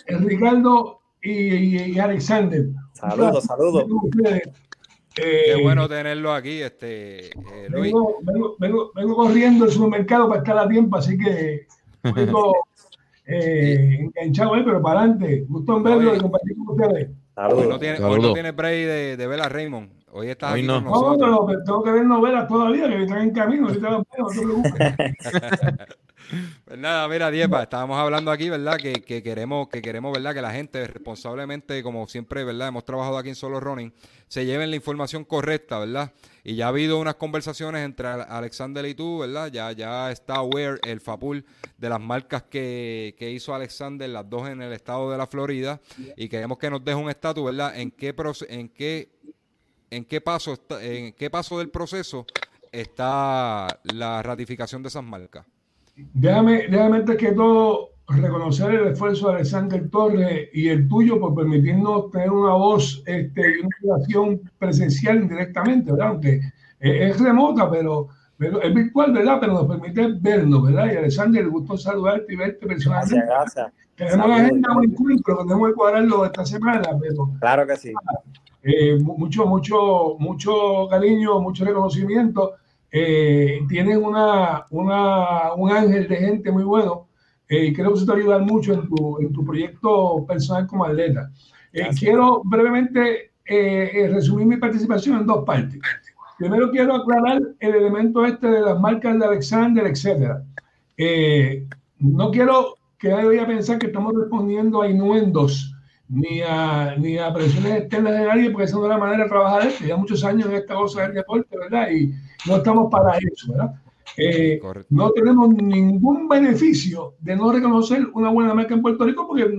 Ricardo y, Alexander. Saludos, saludos. Qué eh, bueno tenerlo aquí, este, eh, Luis. Vengo, vengo, vengo, corriendo al supermercado para estar a tiempo, así que vengo eh, enganchado ahí, pero para adelante. Gusto en verlo y compartir con ustedes. Hoy no tiene, hoy no tiene break de, de ver a Raymond. Hoy estás aquí no. con nosotros. No, pero tengo que ver novelas todavía, que están en camino. Ahorita no te preocupes. Pues nada, mira, Diepa, estábamos hablando aquí, ¿verdad? Que, que, queremos, que queremos, ¿verdad? Que la gente responsablemente, como siempre, ¿verdad? Hemos trabajado aquí en Solo Running, se lleven la información correcta, ¿verdad? Y ya ha habido unas conversaciones entre Alexander y tú, ¿verdad? Ya, ya está aware el FAPUL de las marcas que, hizo Alexander, las dos en el estado de la Florida, y queremos que nos deje un estatus, ¿verdad? En qué, en qué, en qué paso, en qué paso del proceso está la ratificación de esas marcas. Déjame, déjame antes que todo reconocer el esfuerzo de Alexander Torres y el tuyo por permitirnos tener una voz este, y una relación presencial indirectamente, ¿verdad? Aunque es remota, pero es virtual, ¿verdad? Pero nos permite vernos, ¿verdad? Y Alexander, le gustó saludarte y verte personalmente. Gracias, gracias. Tenemos la agenda muy encuentro, tenemos que cuadrarlo esta semana, pero. Claro que sí. Eh, mucho, mucho, mucho cariño, mucho reconocimiento. Eh, tienen una, una, un ángel de gente muy bueno eh, y creo que eso te va a ayudar mucho en tu, en tu proyecto personal como atleta. Eh, quiero brevemente resumir mi participación en dos partes. Primero quiero aclarar el elemento este de las marcas de Alexander, etcétera. no quiero que nadie vaya a pensar que estamos respondiendo a inuendos ni a, ni a presiones externas de nadie, porque esa no es la manera de trabajar esto. Ya muchos años en esta cosa del deporte, ¿verdad? Y no estamos para eso, ¿verdad? Eh, no tenemos ningún beneficio de no reconocer una buena marca en Puerto Rico porque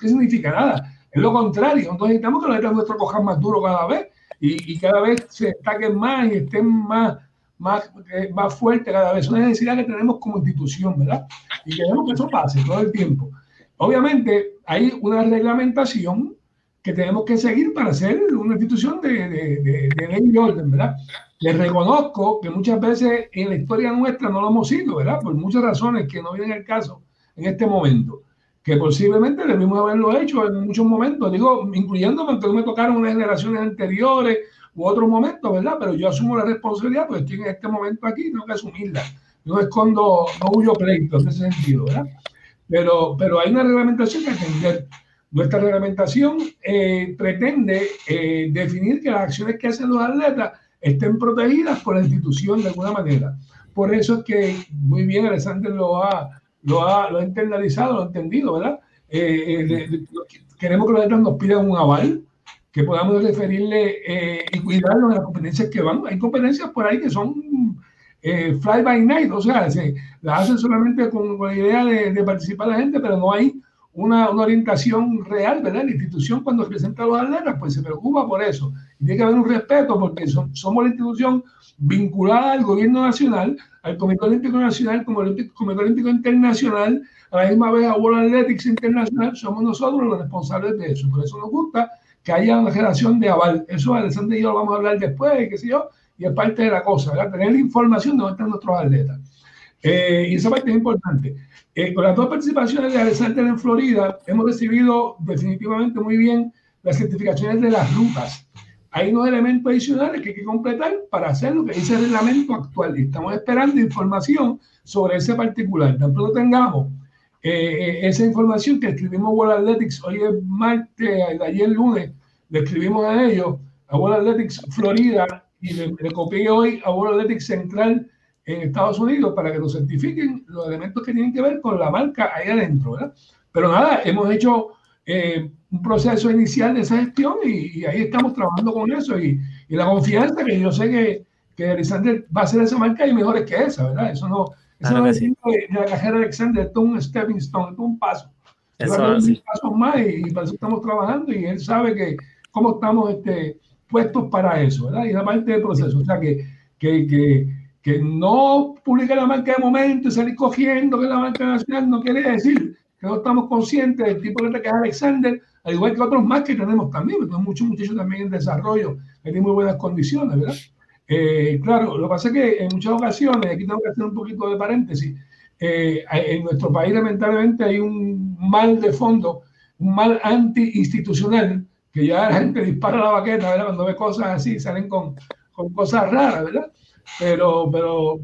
¿qué significa? Nada. Es lo contrario. Entonces necesitamos que los atletas nuestros cojan más duro cada vez y, y, cada vez se destaquen más y estén más, más, eh, más fuertes cada vez. Es una necesidad que tenemos como institución, ¿verdad? Y queremos que eso pase todo el tiempo. Obviamente hay una reglamentación que tenemos que seguir para ser una institución de, de, de, ley y orden, ¿verdad? Les reconozco que muchas veces en la historia nuestra no lo hemos sido, ¿verdad? Por muchas razones que no vienen al caso en este momento, que posiblemente debimos haberlo hecho en muchos momentos, digo, incluyendo cuando me tocaron unas generaciones anteriores u otros momentos, ¿verdad? Pero yo asumo la responsabilidad, porque estoy en este momento aquí, tengo que asumirla. No escondo, no huyo pleito en ese sentido, ¿verdad? Pero, pero hay una reglamentación que atender. Nuestra reglamentación eh, pretende eh, definir que las acciones que hacen los atletas estén protegidas por la institución de alguna manera. Por eso es que muy bien Alexander lo ha, lo ha, lo ha internalizado, lo ha entendido, ¿verdad? Eh, queremos que los atletas nos pidan un aval, que podamos referirle y cuidarnos de las competencias que van. Hay competencias por ahí que son fly by night, o sea, se, las hacen solamente con, la idea de, de, participar la gente, pero no hay una, una, orientación real, ¿verdad? La institución cuando presenta a los atletas, pues se preocupa por eso. Y tiene que haber un respeto porque somos la institución vinculada al gobierno nacional, al Comité Olímpico Nacional, como el Comité Olímpico Internacional, a la misma vez a World Athletics International, somos nosotros los responsables de eso. Por eso nos gusta que haya una generación de aval. Eso Alessandro y yo lo vamos a hablar después, qué sé yo, y es parte de la cosa, ¿verdad? Tener la información de dónde están nuestros atletas. Eh, y esa parte es importante. Eh, con las dos participaciones de Alexander en Florida, hemos recibido definitivamente muy bien las certificaciones de las rutas. Hay unos elementos adicionales que hay que completar para hacer lo que dice el reglamento actual. Y estamos esperando información sobre ese particular. Tan pronto tengamos eh, esa información que escribimos World Athletics hoy es martes, ayer lunes, le escribimos a ellos, a World Athletics Florida, y le, le copié hoy a World Athletics Central en Estados Unidos para que nos certifiquen los elementos que tienen que ver con la marca ahí adentro, ¿verdad? Pero nada, hemos hecho eh, un proceso inicial de esa gestión y, ahí estamos trabajando con eso y, y, la confianza que yo sé que, que Alexander va a ser esa marca y mejores que esa, ¿verdad? Eso no, eso no es de, la cajera de Alexander, esto es un stepping stone, esto es un paso. Eso sí. pasos más y, para eso estamos trabajando y él sabe que cómo estamos este, puestos para eso, ¿verdad? Y la parte del proceso, o sea que, que, que que no publique la marca de momento y salir cogiendo que la marca nacional no quiere decir que no estamos conscientes del tipo de que es Alexander, al igual que otros más que tenemos también, tenemos muchos muchachos también en desarrollo, en muy buenas condiciones, ¿verdad? Eh, claro, lo que pasa es que en muchas ocasiones, aquí tengo que hacer un poquito de paréntesis, eh, en nuestro país lamentablemente hay un mal de fondo, un mal anti-institucional, que ya la gente dispara la baqueta, ¿verdad? Cuando ve cosas así, salen con, con cosas raras, ¿verdad? Pero, pero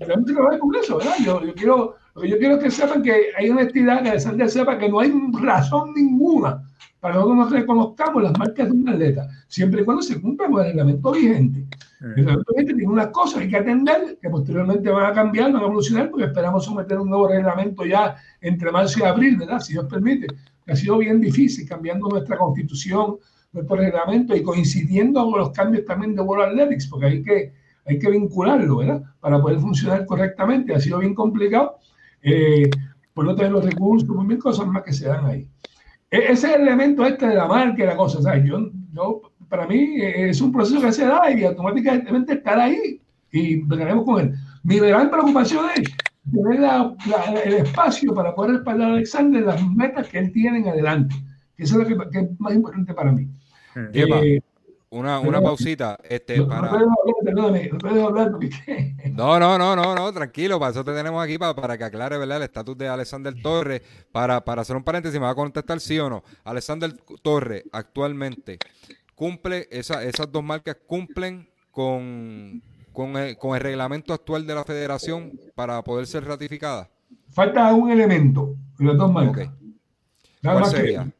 realmente no ver con eso, ¿verdad? Yo, yo, quiero, yo quiero que sepan que hay honestidad, que Alexander sepa que no hay razón ninguna para que nosotros nos reconozcamos las marcas de un atleta, siempre y cuando se cumpla con el reglamento vigente. El reglamento vigente tiene unas cosas que hay que atender, que posteriormente van a cambiar, van a evolucionar, porque esperamos someter un nuevo reglamento ya entre marzo y abril, ¿verdad? Si Dios permite. Que ha sido bien difícil cambiando nuestra constitución, nuestro reglamento y coincidiendo con los cambios también de World Athletics, porque hay que hay que vincularlo, ¿verdad? Para poder funcionar correctamente. Ha sido bien complicado eh, por no tener los recursos, por mil cosas más que se dan ahí. E, ese es el elemento este de la marca y la cosa, ¿sabes? Yo, yo, para mí eh, es un proceso que se da y automáticamente estar ahí y veremos con él. Mi gran preocupación es tener el espacio para poder respaldar a Alexander las metas que él tiene en adelante. Que eso es lo que, es más importante para mí. Eh, una, una pausita. Este, No, para... no no No, no, no, no, no, tranquilo, para eso te tenemos aquí, para, para que aclare, ¿verdad? El estatus de Alexander Torres, para, para hacer un paréntesis, me va a contestar sí o no. Alexander Torres, actualmente, cumple, esa, esas dos marcas cumplen con, con, el, con el reglamento actual de la federación para poder ser ratificadas. falta un elemento en las dos marcas. Ok. Nada ¿Cuál sería?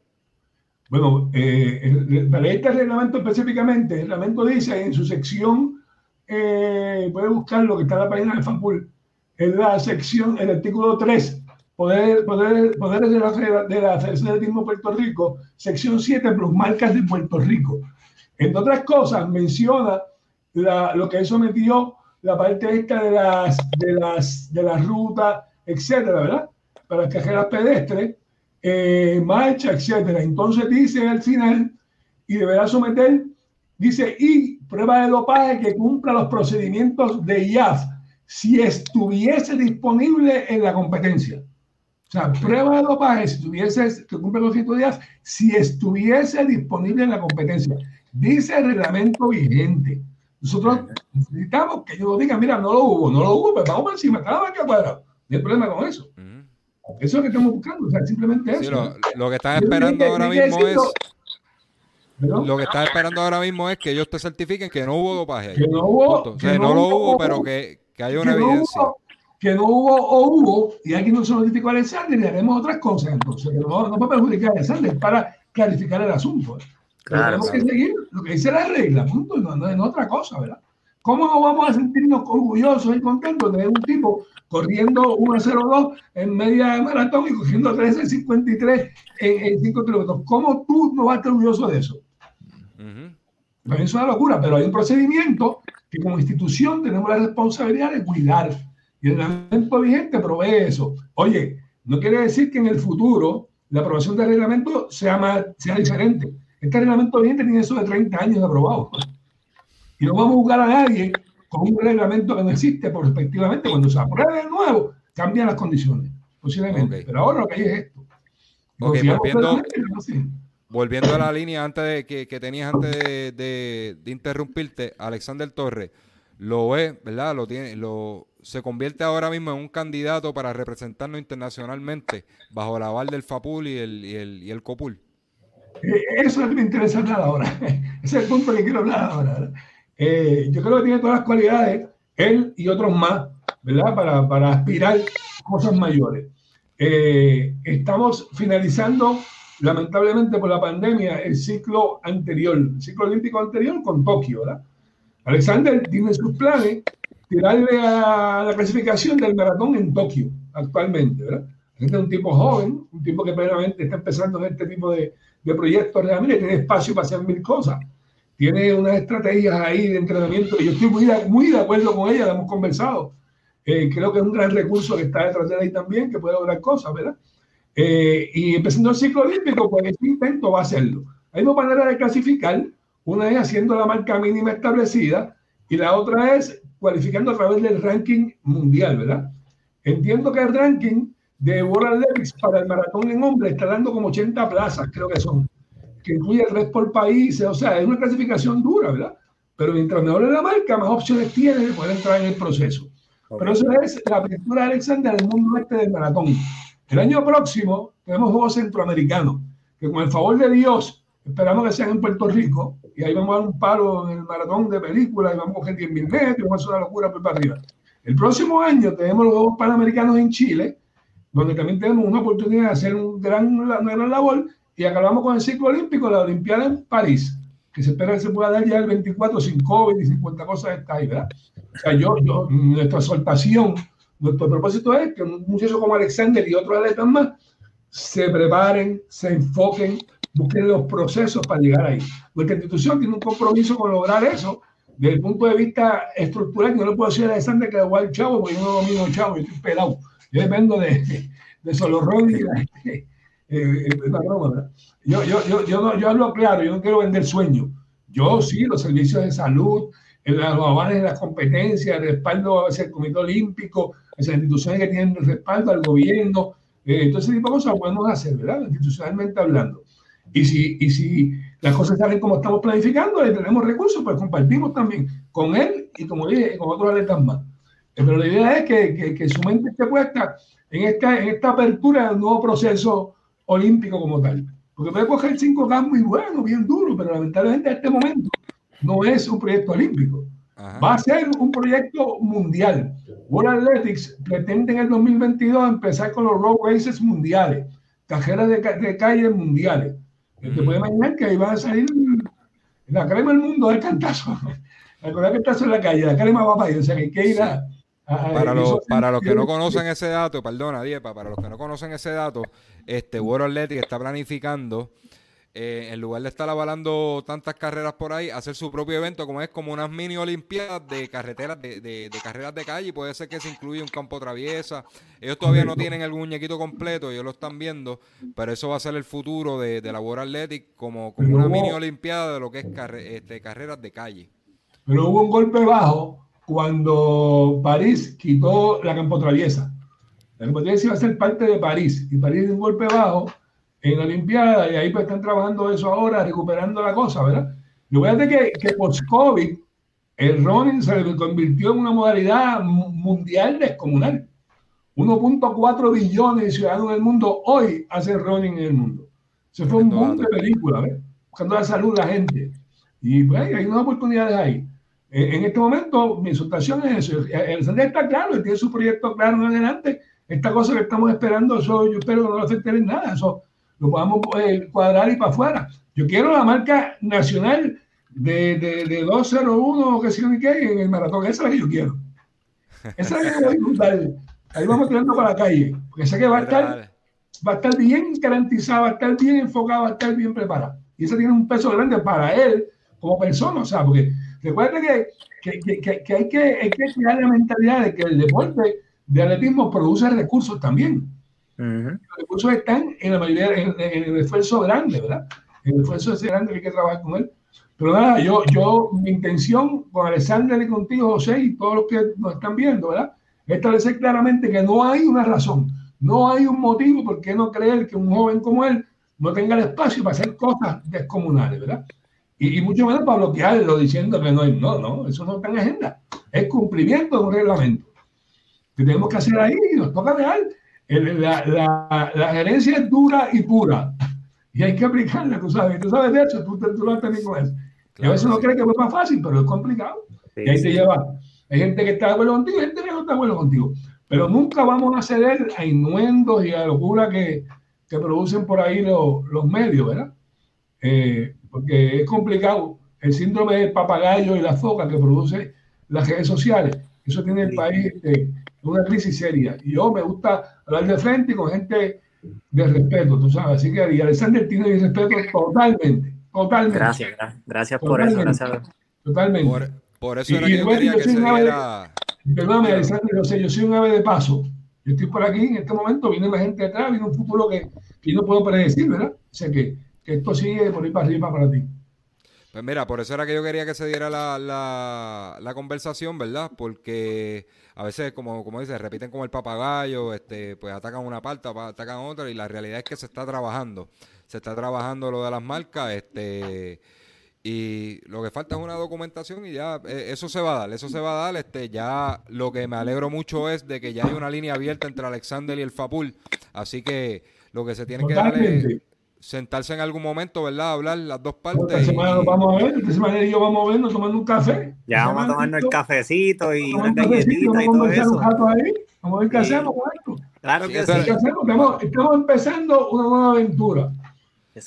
Bueno, eh, para este reglamento específicamente, el reglamento dice en su sección, eh, puede buscar lo que está en la página de FAPUL, en la sección, el artículo 3, poder, poder, poderes de la, de la Federación de Puerto Rico, sección 7, plus marcas de Puerto Rico. Entre otras cosas, menciona la- lo que él sometió, la parte esta de las, de las, de las rutas, etcétera, ¿verdad? Para las carreras pedestres, eh, marcha, etcétera. Entonces dice al final, y deberá someter, dice, y prueba de dopaje que cumpla los procedimientos de IAF si estuviese disponible en la competencia. O sea, prueba de dopaje si tuviese, que cumple los requisitos de IAF, si estuviese disponible en la competencia. Dice el reglamento vigente. Nosotros necesitamos que ellos digan, mira, no lo hubo, no lo hubo, pues vamos encima, la marca cuadrada. No hay problema con eso. Eso es lo que estamos buscando, o sea, simplemente eso. Sí, lo, lo que están esperando ahora mismo es, lo que están esperando ahora mismo es que ellos te certifiquen que no hubo dopaje. Que no hubo, Punto. O sea, que no, lo hubo, hubo, pero que, que haya que una no evidencia. hubo, que no hubo o hubo, y aquí no se notificó a Alexander y haremos otras cosas entonces, que no, no para perjudicar a Alexander, es para clarificar el asunto. Claro, tenemos que seguir lo que dice la regla, punto, y no, no es otra cosa, ¿verdad? ¿Cómo no vamos a sentirnos orgullosos y contentos de un tipo corriendo 1.02 en media maratón y cogiendo 13.53 en, en 5 kilómetros? ¿Cómo tú no vas a estar orgulloso de eso? Para mí es una locura, pero hay un procedimiento que como institución tenemos la responsabilidad de cuidar. Y el reglamento vigente provee eso. Oye, no quiere decir que en el futuro la aprobación del reglamento sea, más, sea diferente. Este reglamento vigente tiene eso de 30 años aprobado. Y no vamos a juzgar a nadie con un reglamento que no existe, porque respectivamente cuando se apruebe de nuevo, cambian las condiciones, posiblemente. Pero ahora lo que hay es esto. Volviendo- a la línea antes de que, que tenías antes de, de- de interrumpirte, Alexander Torres lo ve, ¿verdad? Lo tiene, lo se convierte ahora mismo en un candidato para representarnos internacionalmente bajo la aval del FAPUL y el, y el, y el COPUL. Eh, Eso es lo que me interesa hablar ahora. Ese es el punto que quiero hablar ahora. Eh, yo creo que tiene todas las cualidades, él y otros más, ¿verdad? Para, para aspirar cosas mayores. Eh, estamos finalizando, lamentablemente por la pandemia, el ciclo anterior, el ciclo olímpico anterior con Tokio, ¿verdad? Alexander tiene sus planes tirarle a la clasificación del maratón en Tokio actualmente, ¿verdad? Este es un tipo joven, un tipo que plenamente está empezando en este tipo de, de proyectos realmente, tiene espacio para hacer mil cosas, tiene unas estrategias ahí de entrenamiento y yo estoy muy de, acuerdo con ella, la hemos conversado. Eh, creo que es un gran recurso que está detrás de ahí también, que puede lograr cosas, ¿verdad? Eh, y empezando el ciclo olímpico, pues ese intento va a hacerlo. Hay dos maneras de clasificar, una es haciendo la marca mínima establecida y la otra es cualificando a través del ranking mundial, ¿verdad? Entiendo que el ranking de World Athletics para el maratón en hombres está dando como 80 plazas, creo que son, que incluye tres por país, o sea, es una clasificación dura, ¿verdad? Pero mientras mejor es la marca, más opciones tiene de poder entrar en el proceso. Pero eso es la apertura de Alexander al mundo este del maratón. El año próximo tenemos Juegos Centroamericanos, que con el favor de Dios esperamos que sean en Puerto Rico, y ahí vamos a dar un palo en el maratón de películas, y vamos a coger 10 mil metros, y vamos a hacer una locura por para arriba. El próximo año tenemos los Juegos Panamericanos en Chile, donde también tenemos una oportunidad de hacer un gran, una gran labor, y acabamos con el ciclo olímpico, la Olimpiada en París, que se espera que se pueda dar ya el 24 sin COVID y 50 cosas está ahí, ¿verdad? O sea, yo, nuestra exhortación, nuestro propósito es que un muchacho como Alexander y otros atletas más se preparen, se enfoquen, busquen los procesos para llegar ahí. Nuestra institución tiene un compromiso con lograr eso desde el punto de vista estructural. Yo no le puedo decir a Alexander que igual chavo, porque yo no domino el chavo, yo estoy pelado. Yo dependo de, de y de, eh, ¿verdad? Yo, yo, yo, yo, no, yo hablo claro, yo no quiero vender sueños. Yo sí, los servicios de salud, los avales de las competencias, el respaldo hacia el Comité Olímpico, hacia instituciones que tienen el respaldo al gobierno, eh, ese tipo cosas podemos hacer, ¿verdad? Institucionalmente hablando. Y si, y si las cosas salen como estamos planificando y tenemos recursos, pues compartimos también con él y como dije, con otros atletas más. Pero la idea es que, que, su mente esté puesta en esta, en esta apertura del nuevo proceso olímpico como tal. Porque puede coger 5K muy bueno, bien duro, pero lamentablemente en este momento no es un proyecto olímpico. Va a ser un proyecto mundial. World Athletics pretende en el 2022 empezar con los road races mundiales, carreras de, de calle mundiales. Te puede imaginar que ahí van a salir la crema del mundo del cantazo. La crema del cantazo en la calle, la crema va para ahí. O sea, que hay que ir a, para, los, para los que no conocen ese dato, perdona, Diepa, para los que no conocen ese dato, este World Athletic está planificando, eh, en lugar de estar avalando tantas carreras por ahí, hacer su propio evento, como es como unas mini olimpiadas de carreteras, de, de, carreras de calle, puede ser que se incluya un campo traviesa. Ellos todavía no tienen el muñequito completo, ellos lo están viendo, pero eso va a ser el futuro de, de la World Athletic como, como una mini olimpiada de lo que es este, carreras de calle. Pero hubo un golpe bajo cuando París quitó la campo traviesa. La campo traviesa iba a ser parte de París y París dio un golpe bajo en la Olimpiada y ahí pues están trabajando eso ahora, recuperando la cosa, ¿verdad? A decir que, que post-COVID el running se convirtió en una modalidad mundial descomunal. 1.4 billones de ciudadanos del mundo hoy hacen running en el mundo. Se fue un boom de película, ¿ves? buscando la salud de la gente. Y pues, hay unas oportunidades ahí. Eh, en este momento, mi situación es eso. El Sandés está claro, él tiene su proyecto claro en adelante. Esta cosa que estamos esperando, eso yo espero que no lo afecte en nada. Eso lo podamos eh, cuadrar y para afuera. Yo quiero la marca nacional de, de, de 201 que siga qué en el maratón. Esa es la que yo quiero. Esa es la que voy a disfrutar. Ahí vamos tirando para la calle. Porque sé que va a estar, va a estar bien garantizado, va a estar bien enfocado, va a estar bien preparado. Y eso tiene un peso grande para él como persona, o sea, porque Recuerda que, que, que, que, hay que hay que crear la mentalidad de que el deporte de atletismo produce recursos también. Los recursos están en la mayoría, en, el esfuerzo grande, ¿verdad? El esfuerzo ese grande que hay que trabajar con él. Pero nada, yo, yo, mi intención con Alexander y contigo, José, y todos los que nos están viendo, ¿verdad? Es establecer claramente que no hay una razón, no hay un motivo por qué no creer que un joven como él no tenga el espacio para hacer cosas descomunales, ¿verdad? Y, mucho menos para bloquearlo diciendo que no hay, no, no, eso no está en agenda. Es cumplimiento de un reglamento que tenemos que hacer ahí y nos toca dejar. la, la, la, gerencia es dura y pura y hay que aplicarla, tú sabes, tú sabes de eso, tú, tú lo has tenido con eso. y a veces uno cree que es más fácil, pero es complicado. y ahí te lleva. Hay gente que está de acuerdo contigo y gente que no está de acuerdo contigo. Pero nunca vamos a ceder a innuendos y a locura que, que producen por ahí los, los medios, ¿verdad? Eh, porque es complicado. El síndrome del papagayo y la foca que produce las redes sociales, eso tiene el país este, una crisis seria. Y yo me gusta hablar de frente con gente de respeto, tú sabes. Así que y Alexander tiene mi respeto totalmente, totalmente. Gracias, gracias por eso. Gracias. Totalmente. Por, eso era que yo quería que se diera... Perdóname, Alexander, yo, sé, yo soy un ave de paso. Yo estoy por aquí en este momento, viene la gente atrás, viene un futuro que, que yo no puedo predecir, ¿verdad? O sea que esto sigue por ir para arriba para ti. Pues mira, por eso era que yo quería que se diera la, la, conversación, ¿verdad? Porque a veces, como, como dice, repiten como el papagayo, este, pues atacan una parte, atacan otra, y la realidad es que se está trabajando. Se está trabajando lo de las marcas, este, y lo que falta es una documentación y ya eh, eso se va a dar, eso se va a dar. Este, ya lo que me alegro mucho es de que ya hay una línea abierta entre Alexander y el Fapul, así que lo que se tiene que dar es sentarse en algún momento, ¿verdad? Hablar las dos partes. Esta semana nos vamos a ver, esta semana y yo vamos a vernos tomando un café. Ya vamos a tomarnos el cafecito y una galletita y todo eso. ahí. Vamos a ver qué hacemos con esto. Claro que sí. Estamos, estamos, empezando una nueva aventura.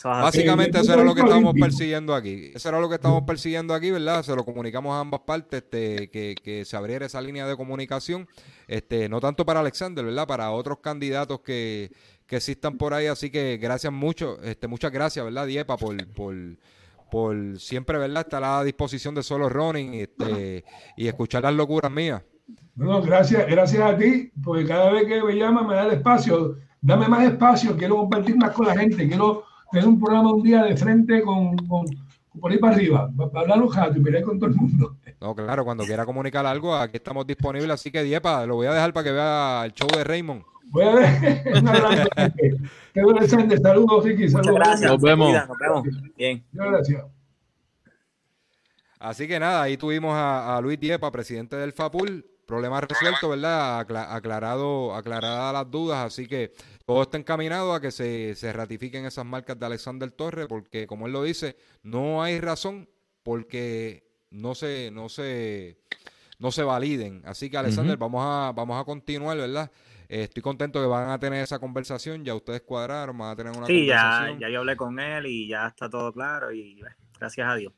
Básicamente eso era lo que estábamos persiguiendo aquí. Eso era lo que estábamos persiguiendo aquí, ¿verdad? Se lo comunicamos a ambas partes, este, que, que se abriera esa línea de comunicación, este, no tanto para Alexander, ¿verdad? Para otros candidatos que, que existan por ahí. Así que gracias mucho, este, muchas gracias, ¿verdad, Diepa, por, por, por siempre, ¿verdad? Estar a la disposición de solo running este, y escuchar las locuras mías. No, gracias, gracias a ti, porque cada vez que me llama me da el espacio, dame más espacio, quiero compartir más con la gente, quiero tener un programa un día de frente con, con, por ahí para arriba, para hablar un rato y pelear con todo el mundo. No, claro, cuando quiera comunicar algo, aquí estamos disponibles, así que Diepa, lo voy a dejar para que vea el show de Raymond. Voy a ver. Un abrazo. Qué interesante. Saludos, Ricky. Saludos. Gracias. Nos vemos. Nos vemos. Bien. Muchas gracias. Así que nada, ahí tuvimos a, a Luis Diepa, presidente del FAPUL. Problema resuelto, ¿verdad? Acla- aclarado, aclaradas las dudas, así que todo está encaminado a que se, se ratifiquen esas marcas de Alexander Torres, porque como él lo dice, no hay razón porque no se, no se, no se validen. Así que Alexander, vamos a, vamos a continuar, ¿verdad? Eh, estoy contento que van a tener esa conversación, ya ustedes cuadraron, van a tener una Sí, ya, conversación. ya yo hablé con él y ya está todo claro y gracias a Dios.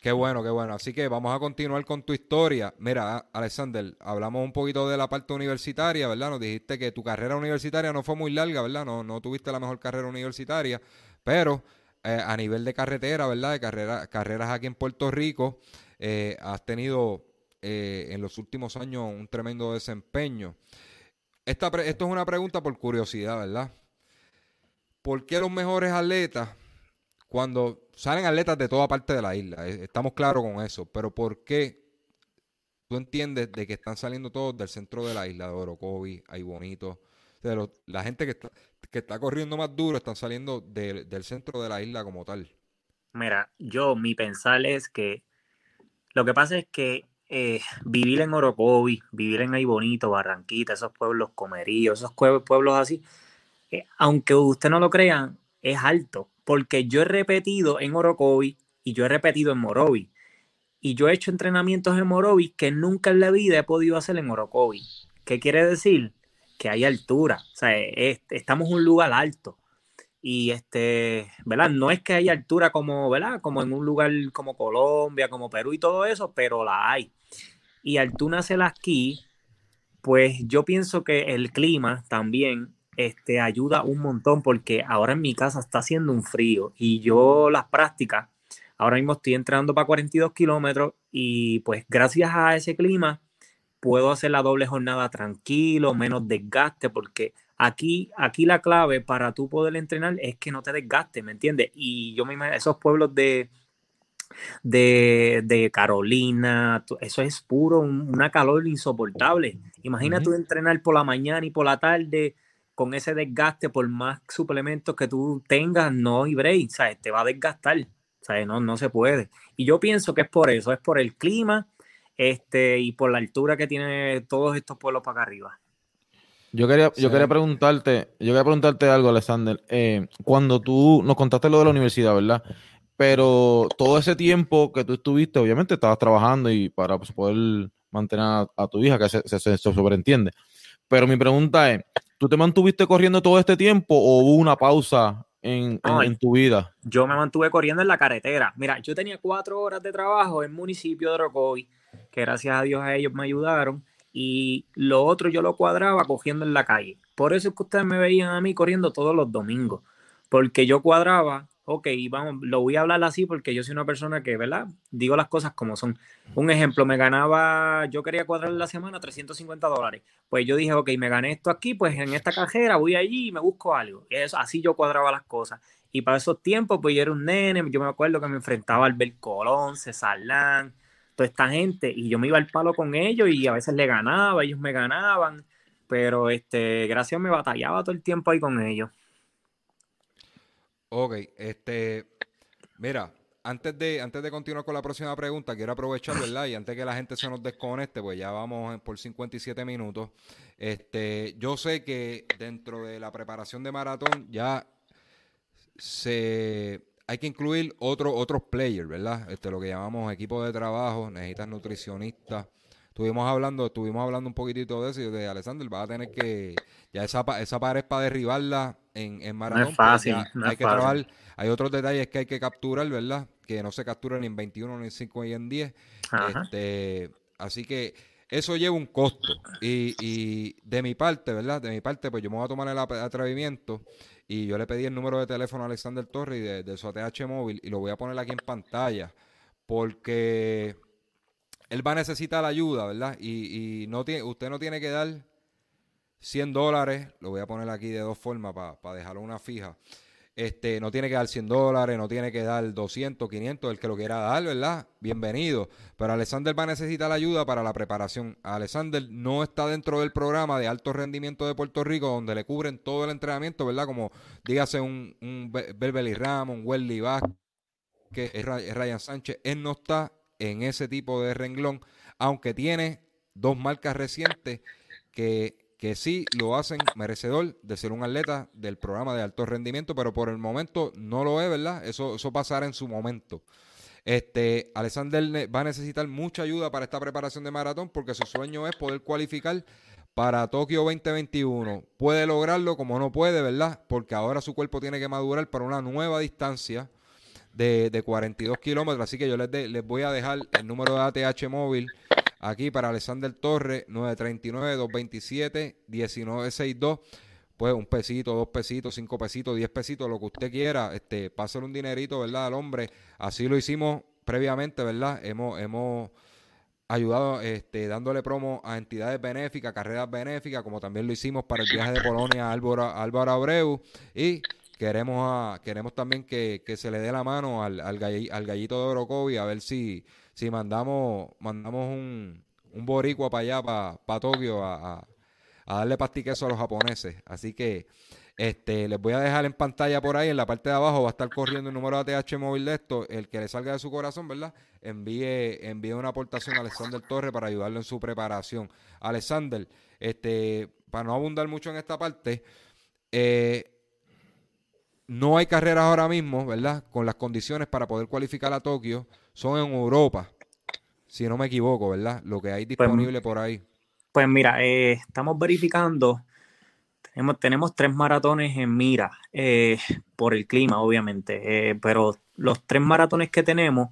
Qué bueno, qué bueno. Así que vamos a continuar con tu historia. Mira, Alexander, hablamos un poquito de la parte universitaria, ¿verdad? Nos dijiste que tu carrera universitaria no fue muy larga, ¿verdad? No, no tuviste la mejor carrera universitaria, pero eh, a nivel de carretera, ¿verdad? De carrera, carreras aquí en Puerto Rico, eh, has tenido eh, en los últimos años un tremendo desempeño. Esta, esto es una pregunta por curiosidad, ¿verdad? ¿Por qué los mejores atletas cuando salen atletas de toda parte de la isla, eh, estamos claros con eso, pero ¿por qué tú entiendes de que están saliendo todos del centro de la isla, de Orocovi, hay bonito, de la gente que está, que está corriendo más duro están saliendo del centro de la isla como tal? Mira, yo mi pensar es que lo que pasa es que eh, vivir en Orocovi, vivir en Ay Bonito, Barranquita, esos pueblos comeríos, esos pue- pueblos así, eh, aunque usted no lo crean, es alto, porque yo he repetido en Orocovi y yo he repetido en Morovi. Y yo he hecho entrenamientos en Morovi que nunca en la vida he podido hacer en Orocovi. ¿Qué quiere decir? Que hay altura, o sea, es- estamos en un lugar alto. Y este, ¿verdad? No es que haya altura como, ¿verdad? Como en un lugar como Colombia, como Perú y todo eso, pero la hay. Y al tú nacer aquí, pues yo pienso que el clima también este, ayuda un montón porque ahora en mi casa está haciendo un frío y yo las prácticas, ahora mismo estoy entrenando para 42 kilómetros y pues gracias a ese clima puedo hacer la doble jornada tranquilo, menos desgaste porque aquí, aquí la clave para tú poder entrenar es que no te desgastes, ¿me entiendes? Y yo me imagino esos pueblos de, de, de Carolina, eso es puro, un- una calor insoportable. Imagina tú entrenar por la mañana y por la tarde con ese desgaste, por más suplementos que tú tengas, no hay break, ¿sabes? Te va a desgastar, ¿sabes? No, no se puede. Y yo pienso que es por eso, es por el clima este, y por la altura que tiene todos estos pueblos para acá arriba. Yo quería, yo quería preguntarte, yo quería preguntarte algo, Alexander. Eh, cuando tú nos contaste lo de la universidad, ¿verdad? Pero todo ese tiempo que tú estuviste, obviamente estabas trabajando y para pues, poder mantener a, a tu hija, que se, se, se sobreentiende. Pero mi pregunta es, ¿tú te mantuviste corriendo todo este tiempo o hubo una pausa en, en- Ay. en tu vida? Yo me mantuve corriendo en la carretera. Mira, yo tenía cuatro horas de trabajo en el municipio de Rocoy, que gracias a Dios a ellos me ayudaron, y lo otro yo lo cuadraba cogiendo en la calle. Por eso es que ustedes me veían a mí corriendo todos los domingos, porque yo cuadraba, ok, vamos, lo voy a hablar así porque yo soy una persona que, ¿verdad? Digo las cosas como son. Un ejemplo, me ganaba, yo quería cuadrar la semana 350 dólares. Pues yo dije, ok, me gané esto aquí, pues en esta cajera voy allí y me busco algo. Y eso, así yo cuadraba las cosas. Y para esos tiempos, pues yo era un nene, yo me acuerdo que me enfrentaba al Albert Colón, César Lang, toda esta gente, y yo me iba al palo con ellos y a veces le ganaba, ellos me ganaban, pero este, gracias me batallaba todo el tiempo ahí con ellos. Ok, este, mira, antes de, antes de continuar con la próxima pregunta, quiero aprovechar, ¿verdad? Y antes que la gente se nos desconecte, pues ya vamos por 57 minutos. Este, yo sé que dentro de la preparación de maratón ya se hay que incluir otro, otros players, ¿verdad? Este, lo que llamamos equipo de trabajo, necesitas nutricionistas. Estuvimos hablando, estuvimos hablando un poquitito de eso y de Alexander, vas a tener que, ya esa, esa pared para derribarla en, en maratón, pues fácil, no hay es que fácil. trabajar, hay otros detalles que hay que capturar, ¿verdad? Que no se capturan ni en 21, ni en 5, ni en 10. Ajá. Este, así que eso lleva un costo. Y, y de mi parte, ¿verdad? De mi parte, pues yo me voy a tomar el atrevimiento y yo le pedí el número de teléfono a Alexander Torres y de, de su ATH móvil y lo voy a poner aquí en pantalla porque él va a necesitar ayuda, ¿verdad? Y, y no tiene, usted no tiene que dar 100 dólares, lo voy a poner aquí de dos formas para dejarlo una fija. Este, no tiene que dar 100 dólares, no tiene que dar 200, 500, el que lo quiera dar, ¿verdad? Bienvenido. Pero Alexander va a necesitar ayuda para la preparación. Alexander no está dentro del programa de alto rendimiento de Puerto Rico, donde le cubren todo el entrenamiento, ¿verdad? Como dígase un, un Beverly Ramos, un Welly Vázquez, que es Ryan Sánchez. Él no está en ese tipo de renglón, aunque tiene dos marcas recientes que que sí lo hacen merecedor de ser un atleta del programa de alto rendimiento, pero por el momento no lo es, ¿verdad? Eso, eso pasará en su momento. Este, Alexander va a necesitar mucha ayuda para esta preparación de maratón porque su sueño es poder cualificar para Tokio 2021. Puede lograrlo como no puede, ¿verdad? Porque ahora su cuerpo tiene que madurar para una nueva distancia de, de 42 kilómetros. Así que yo les, les voy a dejar el número de ATH móvil Aquí para Alexander Torres, 939-227-1962. Pues un pesito, dos pesitos, cinco pesitos, diez pesitos, lo que usted quiera. Este, pásale un dinerito, ¿verdad? Al hombre. Así lo hicimos previamente, ¿verdad? Hemos, hemos ayudado este, dándole promo a entidades benéficas, carreras benéficas, como también lo hicimos para el viaje de Polonia a Álvaro, Álvaro Abreu. Y queremos a, queremos también que, se le dé la mano al, al, gallito de Orocovi a ver si, si mandamos, mandamos un, un boricua para allá, para, para Tokio, a, a, darle pastiqueso a los japoneses. Así que este, les voy a dejar en pantalla por ahí, en la parte de abajo va a estar corriendo el número de ATH móvil de esto, el que le salga de su corazón, ¿verdad? Envíe, envíe una aportación a Alexander Torres para ayudarlo en su preparación. Alexander, este, para no abundar mucho en esta parte, eh, no hay carreras ahora mismo, ¿verdad? Con las condiciones para poder cualificar a Tokio son en Europa, si no me equivoco, ¿verdad? Lo que hay pues, disponible por ahí. Pues mira, eh, estamos verificando, tenemos, tenemos tres maratones en mira, eh, por el clima, obviamente, eh, pero los tres maratones que tenemos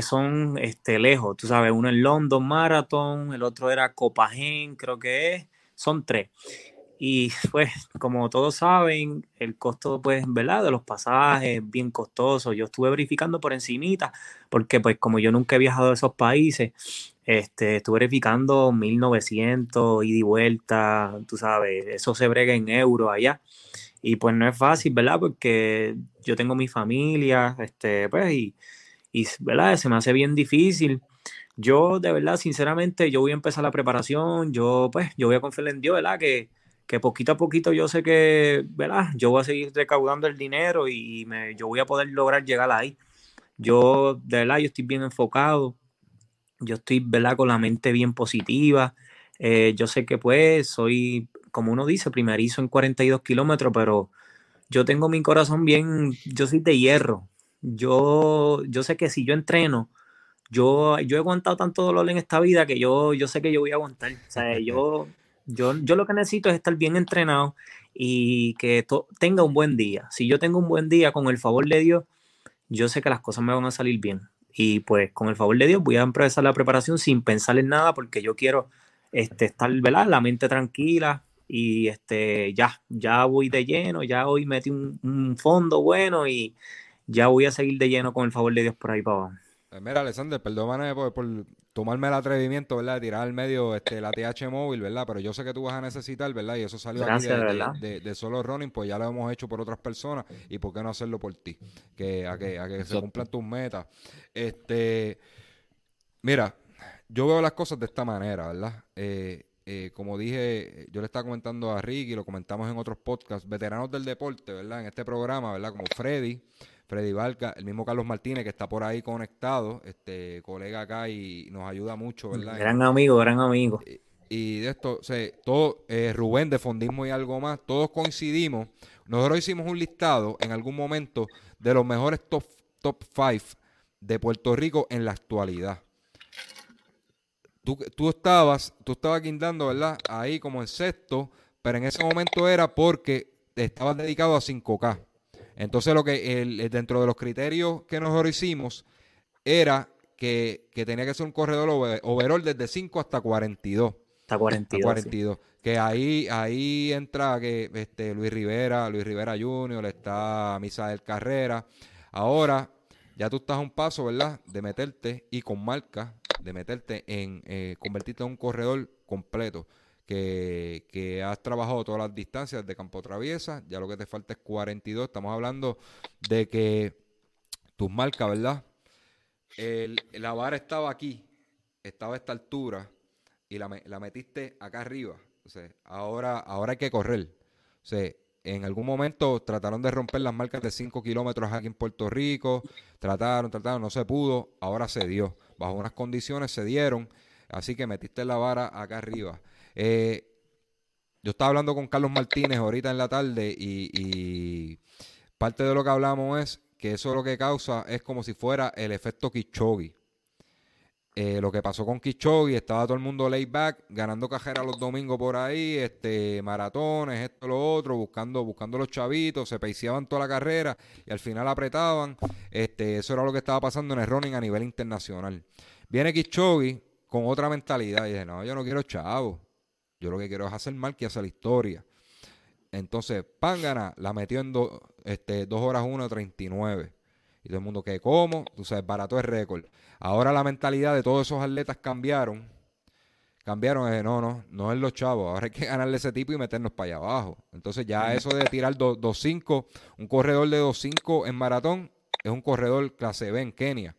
son este, lejos, tú sabes, uno es London Marathon, el otro era Copagen, creo que es, son tres. Y pues, como todos saben, el costo, pues, ¿verdad? De los pasajes es bien costoso. Yo estuve verificando por encimita, porque pues como yo nunca he viajado a esos países, este, estuve verificando 1900 ida y vuelta, tú sabes, eso se brega en euros allá. Y pues no es fácil, ¿verdad? Porque yo tengo mi familia, este, pues, y, y, ¿verdad? Se me hace bien difícil. Yo, de verdad, sinceramente, yo voy a empezar la preparación, yo, pues, yo voy a confiar en Dios, ¿verdad? Que, que poquito a poquito yo sé que, ¿verdad? Yo voy a seguir recaudando el dinero y me, yo voy a poder lograr llegar ahí. Yo, de verdad, yo estoy bien enfocado, yo estoy, ¿verdad? Con la mente bien positiva. Eh, yo sé que pues soy, como uno dice, primerizo en 42 kilómetros, pero yo tengo mi corazón bien, yo soy de hierro. Yo, yo sé que si yo entreno, yo, yo he aguantado tanto dolor en esta vida que yo, yo sé que yo voy a aguantar. O sea, yo, yo, yo lo que necesito es estar bien entrenado y que tenga un buen día. Si yo tengo un buen día, con el favor de Dios, yo sé que las cosas me van a salir bien. Y pues con el favor de Dios voy a empezar la preparación sin pensar en nada porque yo quiero este, estar, ¿verdad? La mente tranquila y este, ya, ya voy de lleno, ya hoy metí un, un fondo bueno y ya voy a seguir de lleno con el favor de Dios por ahí para abajo. Pues mira, Alexander, perdóname por, tomarme el atrevimiento, ¿verdad? De tirar al medio este, la TH móvil, ¿verdad? Pero yo sé que tú vas a necesitar, ¿verdad? Y eso salió aquí de, solo running, pues ya lo hemos hecho por otras personas y por qué no hacerlo por ti, que a que, a que se cumplan tus metas. Este, mira, yo veo las cosas de esta manera, ¿verdad? Eh, eh, como dije, yo le estaba comentando a Ricky, lo comentamos en otros podcasts, veteranos del deporte, ¿verdad? En este programa, ¿verdad? Como Freddy, Freddy Valca, el mismo Carlos Martínez que está por ahí conectado, este colega acá y nos ayuda mucho, ¿verdad? Gran amigo, gran amigo. Y, de esto, o sea, todo, eh, Rubén de Fondismo y algo más, todos coincidimos. Nosotros hicimos un listado en algún momento de los mejores top, top five de Puerto Rico en la actualidad. Tú, tú, estabas, tú estabas guindando, ¿verdad? Ahí como en sexto, pero en ese momento era porque estabas dedicado a 5K. Entonces, lo que el, dentro de los criterios que nosotros hicimos era que, tenía que ser un corredor overall desde 5 hasta 42. Hasta 42. 42. Que ahí, ahí entra que este Luis Rivera, Luis Rivera Jr., está Misael Carrera. Ahora, ya tú estás a un paso, ¿verdad? De meterte y con marca, de meterte en eh, convertirte en un corredor completo que, has trabajado todas las distancias de campo traviesa, ya lo que te falta es 42, estamos hablando de que tus marcas, ¿verdad? El, la vara estaba aquí, estaba a esta altura y la, la metiste acá arriba. Ahora, ahora hay que correr. O sea, en algún momento trataron de romper las marcas de 5 kilómetros aquí en Puerto Rico. Trataron, trataron, no se pudo. Ahora se dio. Bajo unas condiciones se dieron. Así que metiste la vara acá arriba. Eh, yo estaba hablando con Carlos Martínez ahorita en la tarde y, parte de lo que hablamos es que eso lo que causa es como si fuera el efecto Kichogi. Eh, lo que pasó con Kichogi, estaba todo el mundo laid back, ganando cajeras los domingos por ahí, este, maratones, esto, lo otro, buscando, buscando los chavitos, se peiseaban toda la carrera y al final apretaban. Este, eso era lo que estaba pasando en el running a nivel internacional. Viene Kichogi con otra mentalidad y dice, no, yo no quiero chavos, yo lo que quiero es hacer mal que hacer la historia. Entonces, Pangana la metió en este, 2 horas 1.39. Y todo el mundo, que ¿cómo? Tú sabes, barato es récord. Ahora la mentalidad de todos esos atletas cambiaron. Cambiaron, eh, no, no, no es los chavos. Ahora hay que ganarle ese tipo y meternos para allá abajo. Entonces ya eso de tirar 2.5, un corredor de 2.5 en maratón, es un corredor clase B en Kenia.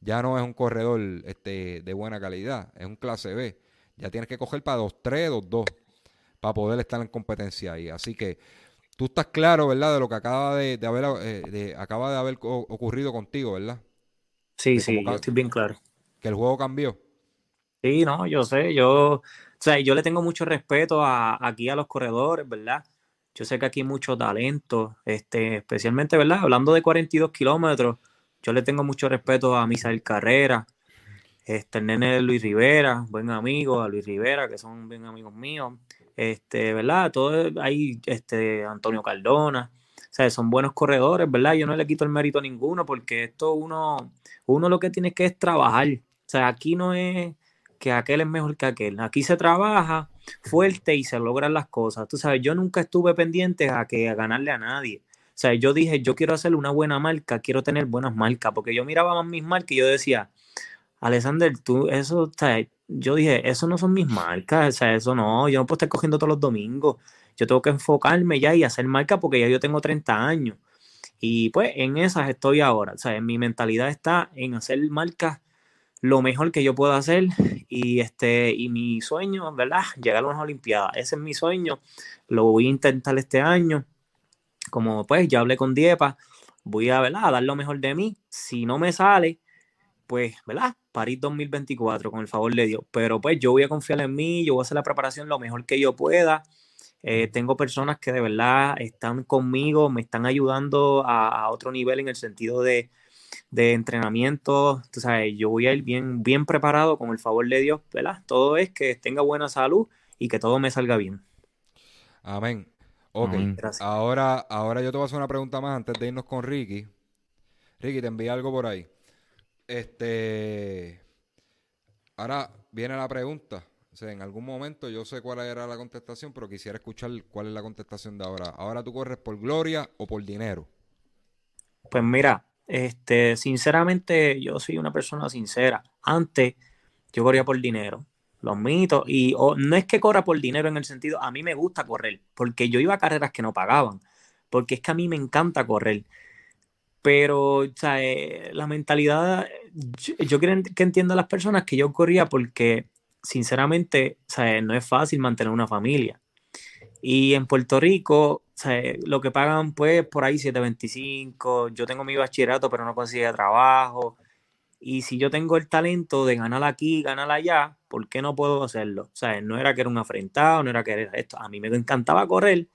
Ya no es un corredor este, de buena calidad, es un clase B. Ya tienes que coger para 2-3, 2-2 para poder estar en competencia ahí. Así que tú estás claro, ¿verdad? De lo que acaba de, haber eh, acaba de haber ocurrido contigo, ¿verdad? Sí, sí, yo estoy bien claro. Que el juego cambió. Sí, no, yo sé, yo, o sea, yo le tengo mucho respeto a, aquí a los corredores, ¿verdad? Yo sé que aquí hay mucho talento, este, especialmente, ¿verdad? Hablando de 42 kilómetros, yo le tengo mucho respeto a Misael Carrera, este, el nene de Luis Rivera, buen amigo, a Luis Rivera, que son bien amigos míos, este, ¿verdad? Todo ahí, este, Antonio Cardona, o sea, son buenos corredores, ¿verdad? Yo no le quito el mérito a ninguno porque esto uno, uno lo que tiene que es trabajar, o sea, aquí no es que aquel es mejor que aquel, aquí se trabaja fuerte y se logran las cosas, tú sabes, yo nunca estuve pendiente a que a ganarle a nadie, o sea, yo dije, yo quiero hacer una buena marca, quiero tener buenas marcas, porque yo miraba más mis marcas y yo decía, Alexander, tú, eso, o sea, yo dije, eso no son mis marcas, o sea, eso no, yo no puedo estar cogiendo todos los domingos, yo tengo que enfocarme ya y hacer marcas porque ya yo tengo 30 años. Y pues en esas estoy ahora, o sea, mi mentalidad está en hacer marcas lo mejor que yo pueda hacer y este y mi sueño, ¿verdad? Llegar a unas Olimpiadas. Ese es mi sueño. Lo voy a intentar este año. Como pues ya hablé con Diepa, voy a, ¿verdad? a dar lo mejor de mí. Si no me sale, pues, ¿verdad? París 2024, con el favor de Dios. Pero pues yo voy a confiar en mí, yo voy a hacer la preparación lo mejor que yo pueda. Eh, tengo personas que de verdad están conmigo, me están ayudando a, otro nivel en el sentido de, entrenamiento. Tú sabes, yo voy a ir bien, bien preparado con el favor de Dios, ¿verdad? Todo es que tenga buena salud y que todo me salga bien. Amén. Ok, ahora, ahora yo te voy a hacer una pregunta más antes de irnos con Ricky. Ricky, te envía algo por ahí. Este. Ahora viene la pregunta. O sea, en algún momento yo sé cuál era la contestación, pero quisiera escuchar cuál es la contestación de ahora. ¿Ahora tú corres por gloria o por dinero? Pues mira, este, sinceramente, yo soy una persona sincera. Antes yo corría por dinero, los mitos, y no es que corra por dinero en el sentido, a mí me gusta correr, porque yo iba a carreras que no pagaban, porque es que a mí me encanta correr. Pero, o sea, eh, la mentalidad, yo, quiero que entienda a las personas que yo corría porque, sinceramente, o sea, no es fácil mantener una familia. Y en Puerto Rico, o sea, lo que pagan, pues, por ahí 725. Yo tengo mi bachillerato, pero no consigo trabajo. Y si yo tengo el talento de ganar aquí, ganar allá, ¿por qué no puedo hacerlo? O sea, no era que era un afrentado, no era que era esto. A mí me encantaba correr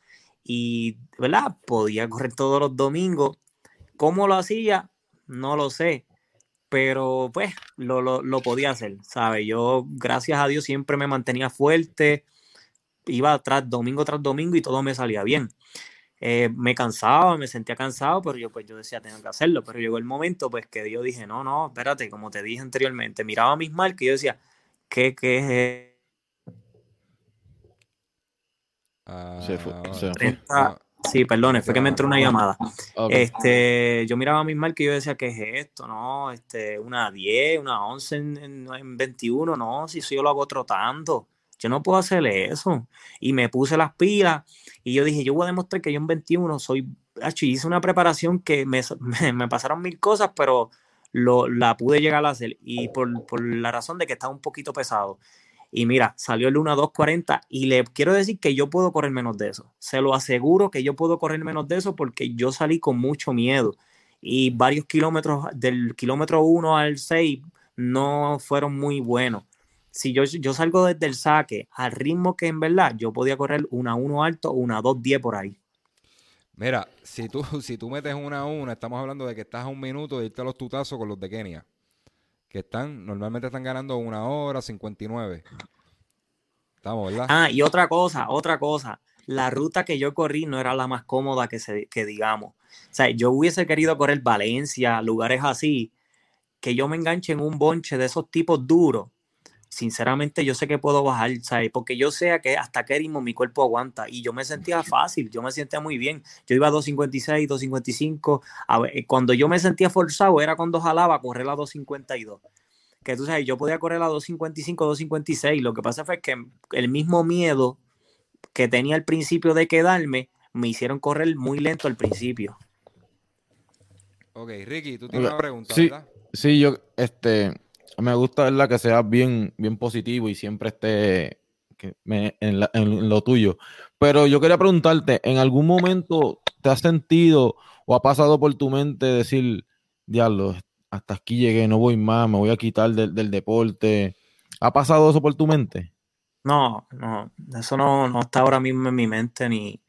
y, ¿verdad? Podía correr todos los domingos ¿Cómo lo hacía? No lo sé, pero pues lo, podía hacer, ¿sabes? Yo, gracias a Dios, siempre me mantenía fuerte, iba tras domingo tras domingo y todo me salía bien. Eh, me cansaba, me sentía cansado, pero yo pues yo decía, tengo que hacerlo, pero llegó el momento pues que yo dije, no, no, espérate, como te dije anteriormente, miraba mis marcas y yo decía, ¿qué, qué es? Ah, Sí, perdone, fue que me entró una llamada. Este, yo miraba a mis marcas y yo decía, ¿qué es esto? No, este, una 10, una 11 en, 21, no, si eso yo lo hago trotando. yo no puedo hacer eso. Y me puse las pilas y yo dije, yo voy a demostrar que yo en 21 soy, hice una preparación que me, me, pasaron mil cosas, pero lo, la pude llegar a hacer. Y por, por la razón de que estaba un poquito pesado. Y mira, salió el 1 240 y le quiero decir que yo puedo correr menos de eso. Se lo aseguro que yo puedo correr menos de eso porque yo salí con mucho miedo y varios kilómetros del kilómetro 1 al 6 no fueron muy buenos. Si yo, yo salgo desde el saque al ritmo que en verdad yo podía correr una 1 alto una 2 10 por ahí. Mira, si tú, si tú metes una 1, estamos hablando de que estás a un minuto de irte a los tutazos con los de Kenia que están, normalmente están ganando una hora 59. Estamos, ¿verdad? Ah, y otra cosa, otra cosa. La ruta que yo corrí no era la más cómoda que, se, que digamos. O sea, yo hubiese querido correr Valencia, lugares así, que yo me enganche en un bonche de esos tipos duros. Sinceramente, yo sé que puedo bajar, ¿sabes? Porque yo sé que hasta qué ritmo mi cuerpo aguanta. Y yo me sentía fácil, yo me sentía muy bien. Yo iba a 256, 255. A ver, cuando yo me sentía forzado era cuando jalaba a correr a 252. Que tú sabes, yo podía correr a 255, 256. Lo que pasa fue que el mismo miedo que tenía al principio de quedarme me hicieron correr muy lento al principio. Ok, Ricky, tú tienes una pregunta, sí, ¿verdad? Sí, yo, este, me gusta verla que sea bien, bien positivo y siempre esté en, lo tuyo. Pero yo quería preguntarte, ¿en algún momento te has sentido o ha pasado por tu mente decir, diablo, hasta aquí llegué, no voy más, me voy a quitar del, deporte? ¿Ha pasado eso por tu mente? No, no, eso no, no está ahora mismo en mi mente ni,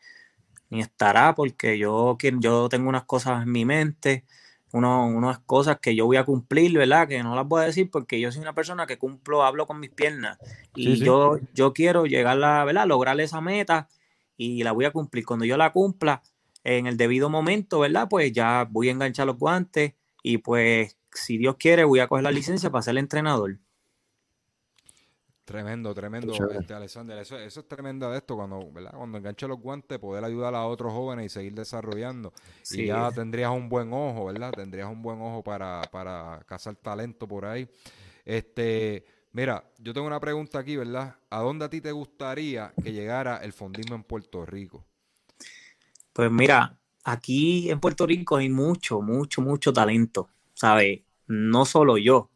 ni estará porque yo, yo tengo unas cosas en mi mente unas cosas que yo voy a cumplir, ¿verdad? Que no las voy a decir porque yo soy una persona que cumplo, hablo con mis piernas y Yo, yo quiero llegar a, ¿verdad? Lograr esa meta y la voy a cumplir. Cuando yo la cumpla en el debido momento, ¿verdad? Pues ya voy a enganchar los guantes y pues si Dios quiere voy a coger la licencia para ser entrenador. Tremendo, tremendo, este, Alexander. Eso, eso es tremendo de esto, cuando, ¿verdad? cuando enganche los guantes, poder ayudar a otros jóvenes y seguir desarrollando. Y ya tendrías un buen ojo, ¿verdad? Tendrías un buen ojo para, para cazar talento por ahí. Este, mira, yo tengo una pregunta aquí, ¿verdad? ¿A dónde a ti te gustaría que llegara el fondismo en Puerto Rico? Pues mira, aquí en Puerto Rico hay mucho, mucho, mucho talento, ¿sabes? No solo yo,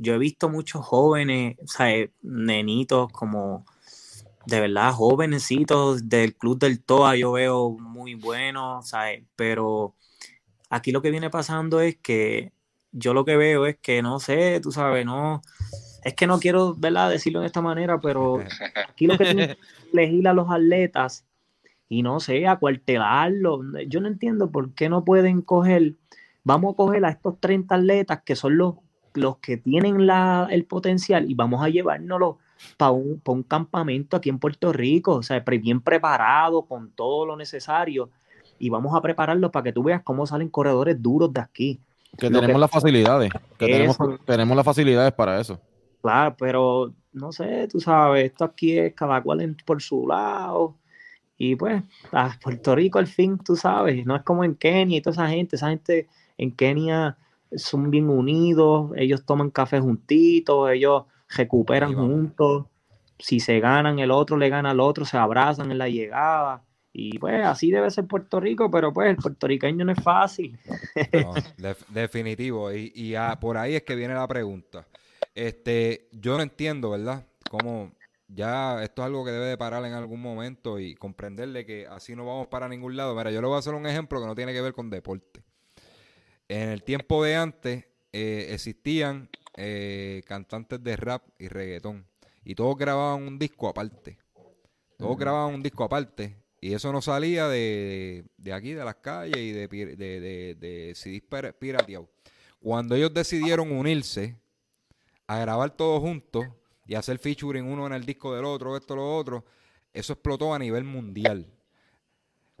yo he visto muchos jóvenes, o sea, nenitos como de verdad jovencitos del Club del TOA, yo veo muy buenos, ¿sabes? Pero aquí lo que viene pasando es que yo lo que veo es que no sé, tú sabes, no, es que no quiero, ¿verdad? Decirlo de esta manera, pero aquí lo que tiene que elegir a los atletas y no sé, acuartelarlos. Yo no entiendo por qué no pueden coger, vamos a coger a estos 30 atletas que son los los que tienen la, el potencial y vamos a llevárnoslo para un, un, campamento aquí en Puerto Rico, o sea, bien preparado, con todo lo necesario, y vamos a prepararlo para que tú veas cómo salen corredores duros de aquí. Que tenemos las facilidades, que tenemos, tenemos, las facilidades para eso. Claro, pero no sé, tú sabes, esto aquí es cada cual por su lado. Y pues, a Puerto Rico al fin, tú sabes, no es como en Kenia y toda esa gente, esa gente en Kenia son bien unidos, ellos toman café juntitos, ellos recuperan juntos, si se ganan el otro le gana al otro, se abrazan en la llegada. Y pues así debe ser Puerto Rico, pero pues el puertorriqueño no es fácil. definitivo. Y, y por ahí es que viene la pregunta. Este, yo no entiendo, ¿verdad? Cómo ya esto es algo que debe de parar en algún momento y comprenderle que así no vamos para ningún lado. Mira, yo le voy a hacer un ejemplo que no tiene que ver con deporte en el tiempo de antes eh, existían eh, cantantes de rap y reggaetón. Y todos grababan un disco aparte. Todos grababan un disco aparte. Y eso no salía de, aquí, de las calles y de, de, de, CDs pirateados. Cuando ellos decidieron unirse a grabar todos juntos y hacer featuring uno en el disco del otro, esto, lo otro, eso explotó a nivel mundial.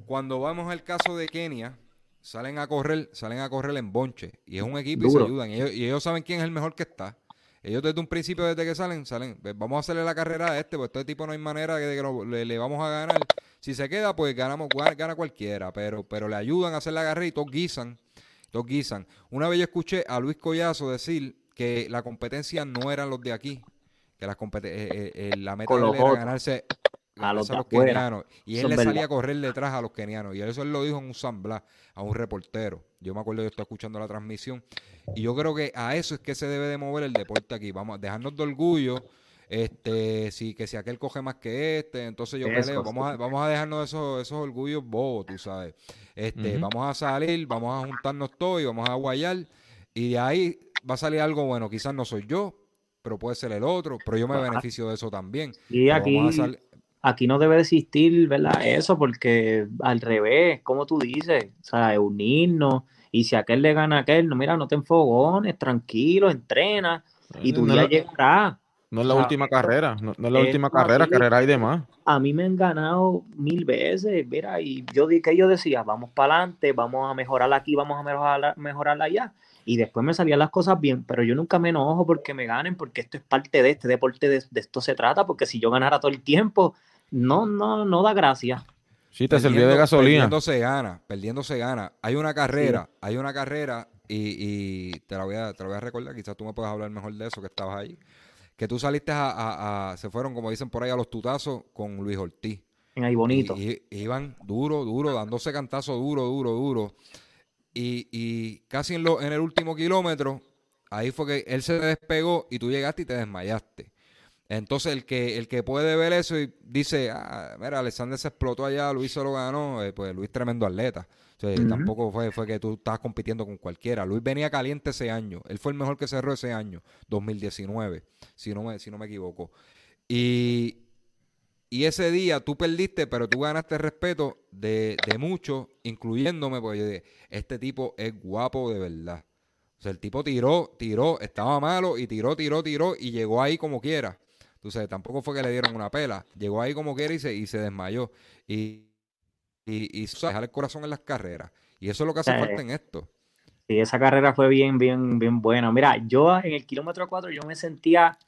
Cuando vamos al caso de Kenia, salen a correr, salen a correr en bonche. Y es un equipo y se ayudan. Y ellos, saben quién es el mejor que está. Ellos desde un principio, desde que salen, salen, pues, vamos a hacerle la carrera a este, pues este tipo no hay manera de que le, vamos a ganar. Si se queda, pues ganamos, gana cualquiera, pero, pero le ayudan a hacer la carrera y todos guisan, todos guisan. Una vez yo escuché a Luis Collazo decir que la competencia no eran los de aquí, que las competi- eh, eh, la meta Con de él los era ganarse A los de kenianos. Y él le salía a correr detrás a los kenianos. Y eso él lo dijo en un San Blas, a un reportero. Yo me acuerdo, yo estaba escuchando la transmisión. Y yo creo que a eso es que se debe de mover el deporte aquí. Vamos a dejarnos de orgullo. Este, si que si aquel coge más que este, entonces yo Eso, peleo. Vamos a, vamos a dejarnos de esos, esos orgullos bobos, tú sabes. Este, vamos a salir, vamos a juntarnos todos y vamos a guayar. Y de ahí va a salir algo bueno. Quizás no soy yo, pero puede ser el otro. Pero yo me Ajá. beneficio de eso también. Y Pero aquí, vamos a sal- aquí no debe de existir, ¿verdad? Eso, porque al revés, como tú dices, o sea, unirnos. Y si aquel le gana a aquel, no, mira, no te enfogones, tranquilo, entrena y tu no, día no- llegará. no es la o sea, última carrera, no, no es la última carrera, carrera hay de más. A mí me han ganado mil veces, mira, y yo di que yo decía, vamos para adelante, vamos a mejorar aquí, vamos a mejorar, mejorar allá. Y después me salían las cosas bien, pero yo nunca me enojo porque me ganen, porque esto es parte de este deporte, de, de esto se trata, porque si yo ganara todo el tiempo, no, no, no da gracia. Sí, te sirvió de gasolina. Perdiendo se gana, perdiendo se gana. Hay una carrera, hay una carrera y, y te, la voy a, te la voy a recordar, quizás tú me puedas hablar mejor de eso que estabas ahí. Que tú saliste a, a- a- se fueron, como dicen por ahí, a los tutazos con Luis Ortiz. En ahí bonito. Y, y- iban duro, duro, dándose cantazo duro, duro, duro. Y, y casi en, lo, en el último kilómetro, ahí fue que él se despegó y tú llegaste y te desmayaste. Entonces el que, el que puede ver eso y dice, ah, mira, Alexander se explotó allá, Luis se lo ganó, eh, pues Luis tremendo atleta. O sea. Tampoco fue, fue que tú estabas compitiendo con cualquiera. Luis venía caliente ese año. Él fue el mejor que cerró ese año, 2019, si no me, si no me equivoco. Y, y ese día tú perdiste, pero tú ganaste el respeto de, de muchos, incluyéndome, porque yo dije, este tipo es guapo de verdad. O sea, el tipo tiró, tiró, estaba malo y tiró, tiró, tiró y llegó ahí como quiera. Tú sabes, tampoco fue que le dieron una pela. Llegó ahí como quiera y se, y se desmayó. Y, y, y sabes, dejar el corazón en las carreras. Y eso es lo que hace Sí. falta en esto. Sí, esa carrera fue bien, bien, bien buena. Mira, yo en el kilómetro 4 yo me sentía,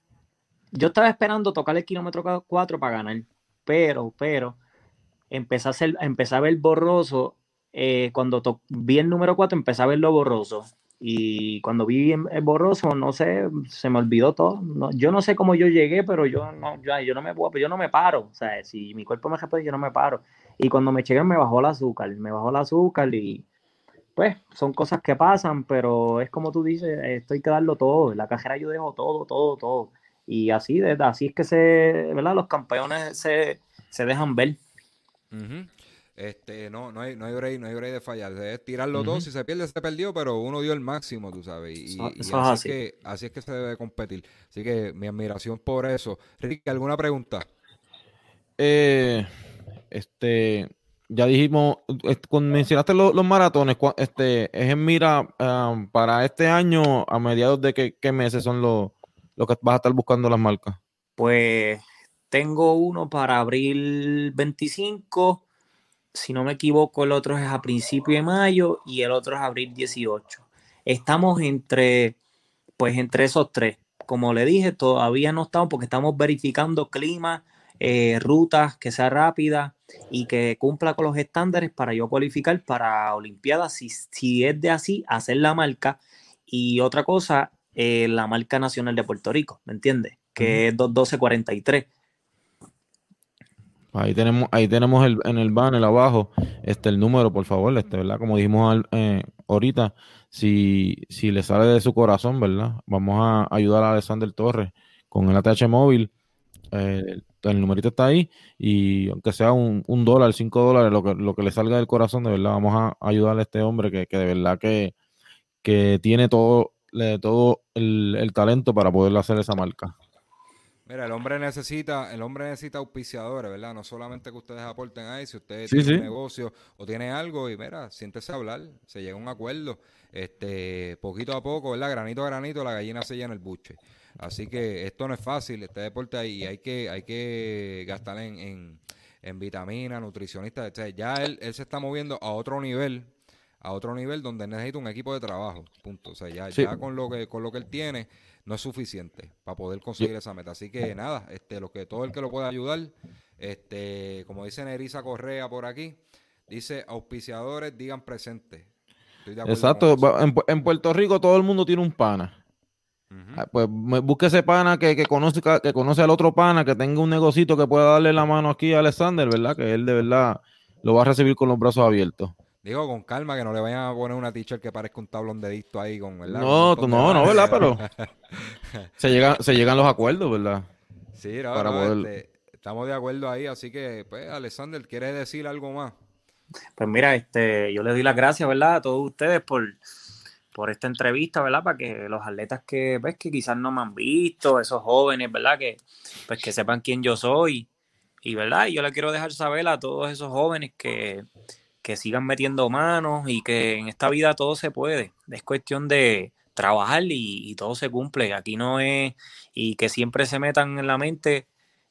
yo estaba esperando tocar el kilómetro 4 para ganar, pero, pero, empecé a, hacer, empecé a ver borroso, eh, cuando vi el número 4 empecé a verlo borroso. Y cuando vi el borroso, no sé, se me olvidó todo. No, yo no sé cómo yo llegué, pero yo no, yo, yo no me yo no me paro. O sea, si mi cuerpo me responde, yo no me paro. Y cuando me llegué me bajó el azúcar, me bajó el azúcar y pues son cosas que pasan, pero es como tú dices, esto hay que darlo todo. En la carrera yo dejo todo, todo, todo. Y así, así es que se, ¿verdad? Los campeones se, se dejan ver. Ujú. Este, no, no hay, no hay break, no hay break de fallar. Es tirarlo todo. Ujú. Si se pierde, se perdió, pero uno dio el máximo, tú sabes. Y, así, así. Es que, así es que se debe competir. Así que mi admiración por eso. Ricky, ¿alguna pregunta? Eh, este, ya dijimos, cuando mencionaste lo- los maratones, este, es en mira ah, para este año, a mediados de qué, qué meses son los, los que vas a estar buscando las marcas. Pues tengo uno para abril 25, si no me equivoco, el otro es a principio de mayo y el otro es abril 18. Estamos entre, pues entre esos tres. Como le dije, todavía no estamos porque estamos verificando clima, eh, rutas que sea rápida y que cumpla con los estándares para yo cualificar para Olimpiadas. Si, si es de así, hacer la marca. Y otra cosa, eh, la marca nacional de Puerto Rico, ¿me entiendes? Que es 21243. Ahí tenemos, ahí tenemos el, en el banner abajo, este, el número, por favor, este, ¿verdad? Como dijimos eh, ahorita, si, si le sale de su corazón, ¿verdad? Vamos a ayudar a Alexander Torres con el ATH móvil. eh, el, el numerito está ahí y aunque sea un, un dólar, cinco dólares, lo que, lo que le salga del corazón, de verdad, vamos a ayudar a este hombre que, que de verdad que, que tiene todo, le- todo el, el talento para poder hacer esa marca. Mira, el hombre necesita, el hombre necesita auspiciadores, ¿verdad? No solamente que ustedes aporten ahí, si usted Sí, tiene sí. un negocio o tiene algo y mira, siéntese a hablar, se llega a un acuerdo, este, poquito a poco, ¿verdad? Granito a granito, la gallina se llena el buche. Así que esto no es fácil, este deporte ahí hay que, hay que gastar en, en, en vitaminas, nutricionistas, sea, ya él, él se está moviendo a otro nivel, a otro nivel donde necesita un equipo de trabajo, punto. O sea, ya, Sí. ya con lo que, con lo que él tiene, no es suficiente para poder conseguir esa meta. Así que nada, este, lo que todo el que lo pueda ayudar, este, como dice Nerisa Correa por aquí, dice auspiciadores digan presente. Estoy de acuerdo Exacto, en, en Puerto Rico todo el mundo tiene un pana. Ah, Pues busque ese pana que, que, conoce, que conoce al otro pana, que tenga un negocito que pueda darle la mano aquí a Alexander, ¿verdad? Que él de verdad lo va a recibir con los brazos abiertos. Digo, con calma, que no le vayan a poner una t-shirt que parezca un tablón de dicto ahí con, ¿verdad? No, Con no, no. ¿verdad? Se, llega, se llegan los acuerdos, ¿verdad? Sí, no, para no, poder- este, estamos de acuerdo ahí, así que, pues, Alexander, ¿quieres decir algo más? Pues mira, este, yo les doy las gracias, ¿verdad? A todos ustedes por, por esta entrevista, ¿verdad? Para que los atletas que, ves, que quizás no me han visto, esos jóvenes, ¿verdad? Que, pues que sepan quién yo soy. Y, ¿verdad? Y yo le quiero dejar saber a todos esos jóvenes que, que sigan metiendo manos y que en esta vida todo se puede. Es cuestión de trabajar y, todo se cumple. Aquí no es, y que siempre se metan en la mente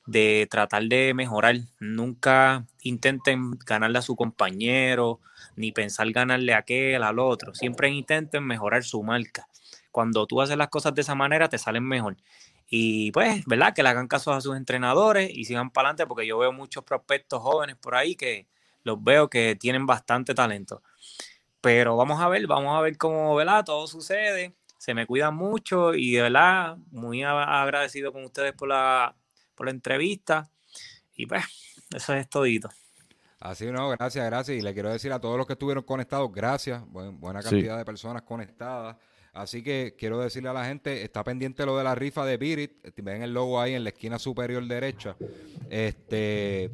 de tratar de mejorar. Nunca intenten ganarle a su compañero, ni pensar ganarle a aquel, al otro. Siempre intenten mejorar su marca. Cuando tú haces las cosas de esa manera, te salen mejor. Y pues, ¿verdad? Que le hagan caso a sus entrenadores y sigan para adelante, porque yo veo muchos prospectos jóvenes por ahí que los veo que tienen bastante talento. Pero vamos a ver, vamos a ver cómo, ¿verdad? Todo sucede. Se me cuidan mucho y de verdad, muy agradecido con ustedes por la, por la entrevista. Y pues, eso es todito. Así no, gracias, gracias. Y le quiero decir a todos los que estuvieron conectados, gracias. Buen- buena Sí. cantidad de personas conectadas. Así que quiero decirle a la gente, está pendiente lo de la rifa de Birit. Ven el logo ahí en la esquina superior derecha. Este,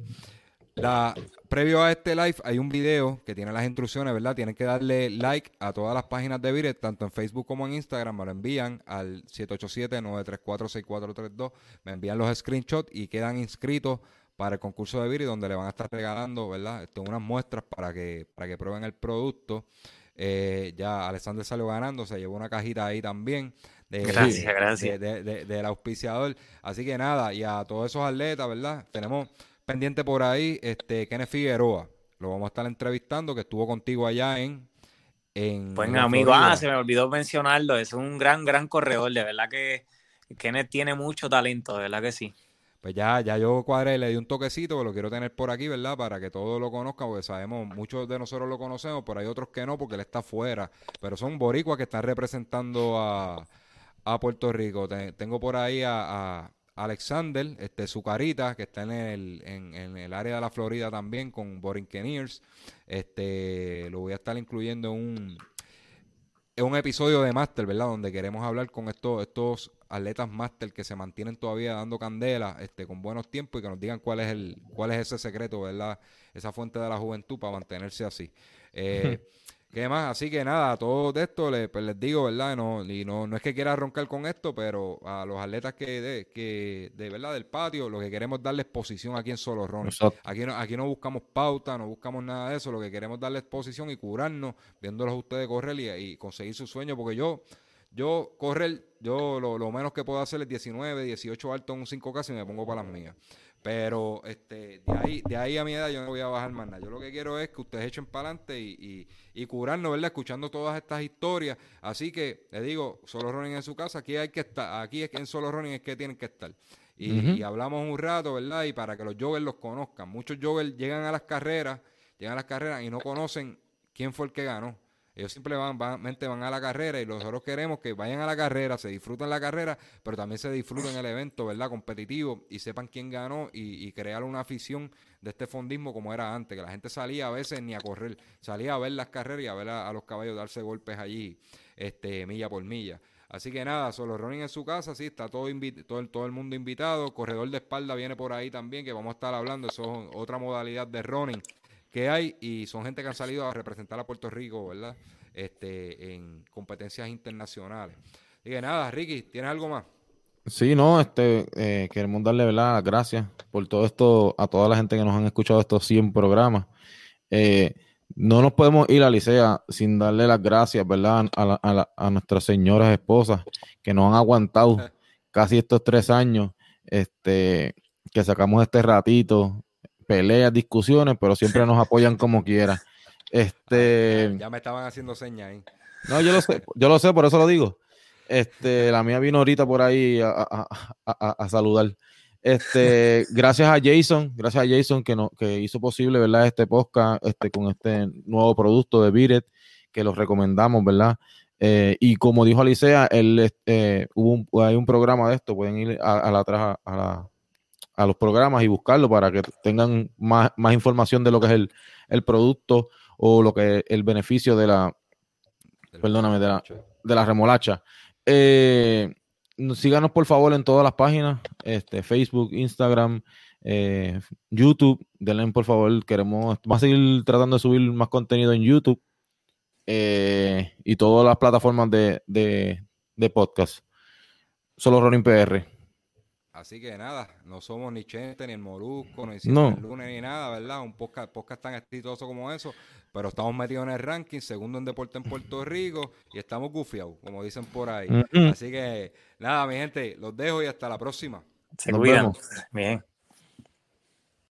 la, previo a este live hay un video que tiene las instrucciones, ¿verdad? Tienen que darle like a todas las páginas de Biret, tanto en Facebook como en Instagram. Me lo envían al 787-934-6432. Me envían los screenshots y quedan inscritos para el concurso de Viri, donde le van a estar regalando, ¿verdad? Este, unas muestras para que, para que prueben el producto. Eh, ya Alexander salió ganando, se llevó una cajita ahí también. De, Gracias, de- gracias. de- de- de- del auspiciador. Así que nada, y a todos esos atletas, ¿verdad? Tenemos pendiente por ahí este Kenneth Figueroa. Lo vamos a estar entrevistando, que estuvo contigo allá en. en Buen la amigo, Florida. ah, se me olvidó mencionarlo. Es un gran, gran corredor. De verdad que Kenneth tiene mucho talento, de verdad que sí. Pues ya, ya yo cuadré, le di un toquecito, que lo quiero tener por aquí, ¿verdad? Para que todos lo conozcan, porque sabemos, muchos de nosotros lo conocemos, pero hay otros que no, porque él está afuera. Pero son boricuas que están representando a, a Puerto Rico. Te- tengo por ahí a, a Alexander, este, su carita, que está en el, en, en el área de la Florida también, con Borinqueniers. Este, lo voy a estar incluyendo en un, un episodio de Master, ¿verdad? Donde queremos hablar con estos, estos atletas Master que se mantienen todavía dando candela, este, con buenos tiempos y que nos digan cuál es el, cuál es ese secreto, ¿verdad? Esa fuente de la juventud para mantenerse así. Eh, ¿Qué más? Así que nada, a todo de esto pues les digo, ¿verdad? No, y no, no es que quiera roncar con esto, pero a los atletas que de, que de verdad del patio, lo que queremos es darles posición aquí en Solo Ron. Aquí no, aquí no buscamos pauta, no buscamos nada de eso. Lo que queremos es darles exposición y curarnos, viéndolos a ustedes correr y, y conseguir su sueño. Porque yo, yo correr, yo lo, lo menos que puedo hacer es 19, 18 alto en un 5K y me pongo para las mías. Pero este, de ahí, de ahí a mi edad yo no voy a bajar más nada. Yo lo que quiero es que ustedes echen para adelante y, y, y curarnos, ¿verdad? Escuchando todas estas historias. Así que le digo, solo running en su casa, aquí hay que estar, aquí es que en solo running es que tienen que estar. Y, y hablamos un rato, ¿verdad? Y para que los joggers los conozcan. Muchos joggers llegan a las carreras, llegan a las carreras y no conocen quién fue el que ganó. Ellos simplemente van, a la carrera y nosotros queremos que vayan a la carrera, se disfruten la carrera, pero también se disfruten el evento, ¿verdad? Competitivo y sepan quién ganó y, y crear una afición de este fondismo como era antes, que la gente salía a veces ni a correr, salía a ver las carreras y a ver a, los caballos darse golpes allí, este, milla por milla. Así que nada, solo running en su casa, sí, está todo, todo, el, todo el mundo invitado. Corredor de espalda viene por ahí también, que vamos a estar hablando. Eso es otra modalidad de running que hay y son gente que han salido a representar a Puerto Rico, ¿verdad? Este, en competencias internacionales. Que nada, Ricky, ¿tienes algo más? Sí, no, este, eh, queremos darle ¿verdad? las gracias por todo esto a toda la gente que nos han escuchado estos 100 programas. Eh, no nos podemos ir a Licea sin darle las gracias, ¿verdad? A, la- a la- a nuestras señoras esposas que nos han aguantado casi estos tres años, este, que sacamos este ratito, peleas, discusiones, pero siempre nos apoyan como quiera. Este, Ya me estaban haciendo señas ahí. no, yo lo sé, yo lo sé, por eso lo digo. Este, la mía vino ahorita por ahí a, a- a- a- saludar. Este, gracias a Jason, gracias a Jason que, no, que hizo posible, ¿verdad? Este podcast, este, con este nuevo producto de Biret, que los recomendamos, ¿verdad? Eh, y como dijo Alicia, él, eh, hubo un, hay un programa de esto, pueden ir a, la, a, la, a, los programas y buscarlo para que tengan más, más información de lo que es el, el, producto o lo que es el beneficio de la, perdóname, de la, de la remolacha. Eh, síganos por favor en todas las páginas, este, Facebook, Instagram, eh, YouTube, denle por favor, queremos, vamos a seguir tratando de subir más contenido en YouTube eh, y todas las plataformas de, de, podcast. Solo Ronin PR. Así que nada, no somos ni Chente, ni el Molusco, ni el lunes, ni nada, ¿verdad? Un podcast, podcast tan exitoso como eso, pero estamos metidos en el ranking, segundo en deporte en Puerto Rico y estamos gufiados, como dicen por ahí. Así que nada, mi gente, los dejo y hasta la próxima. Se cuidan. Bien.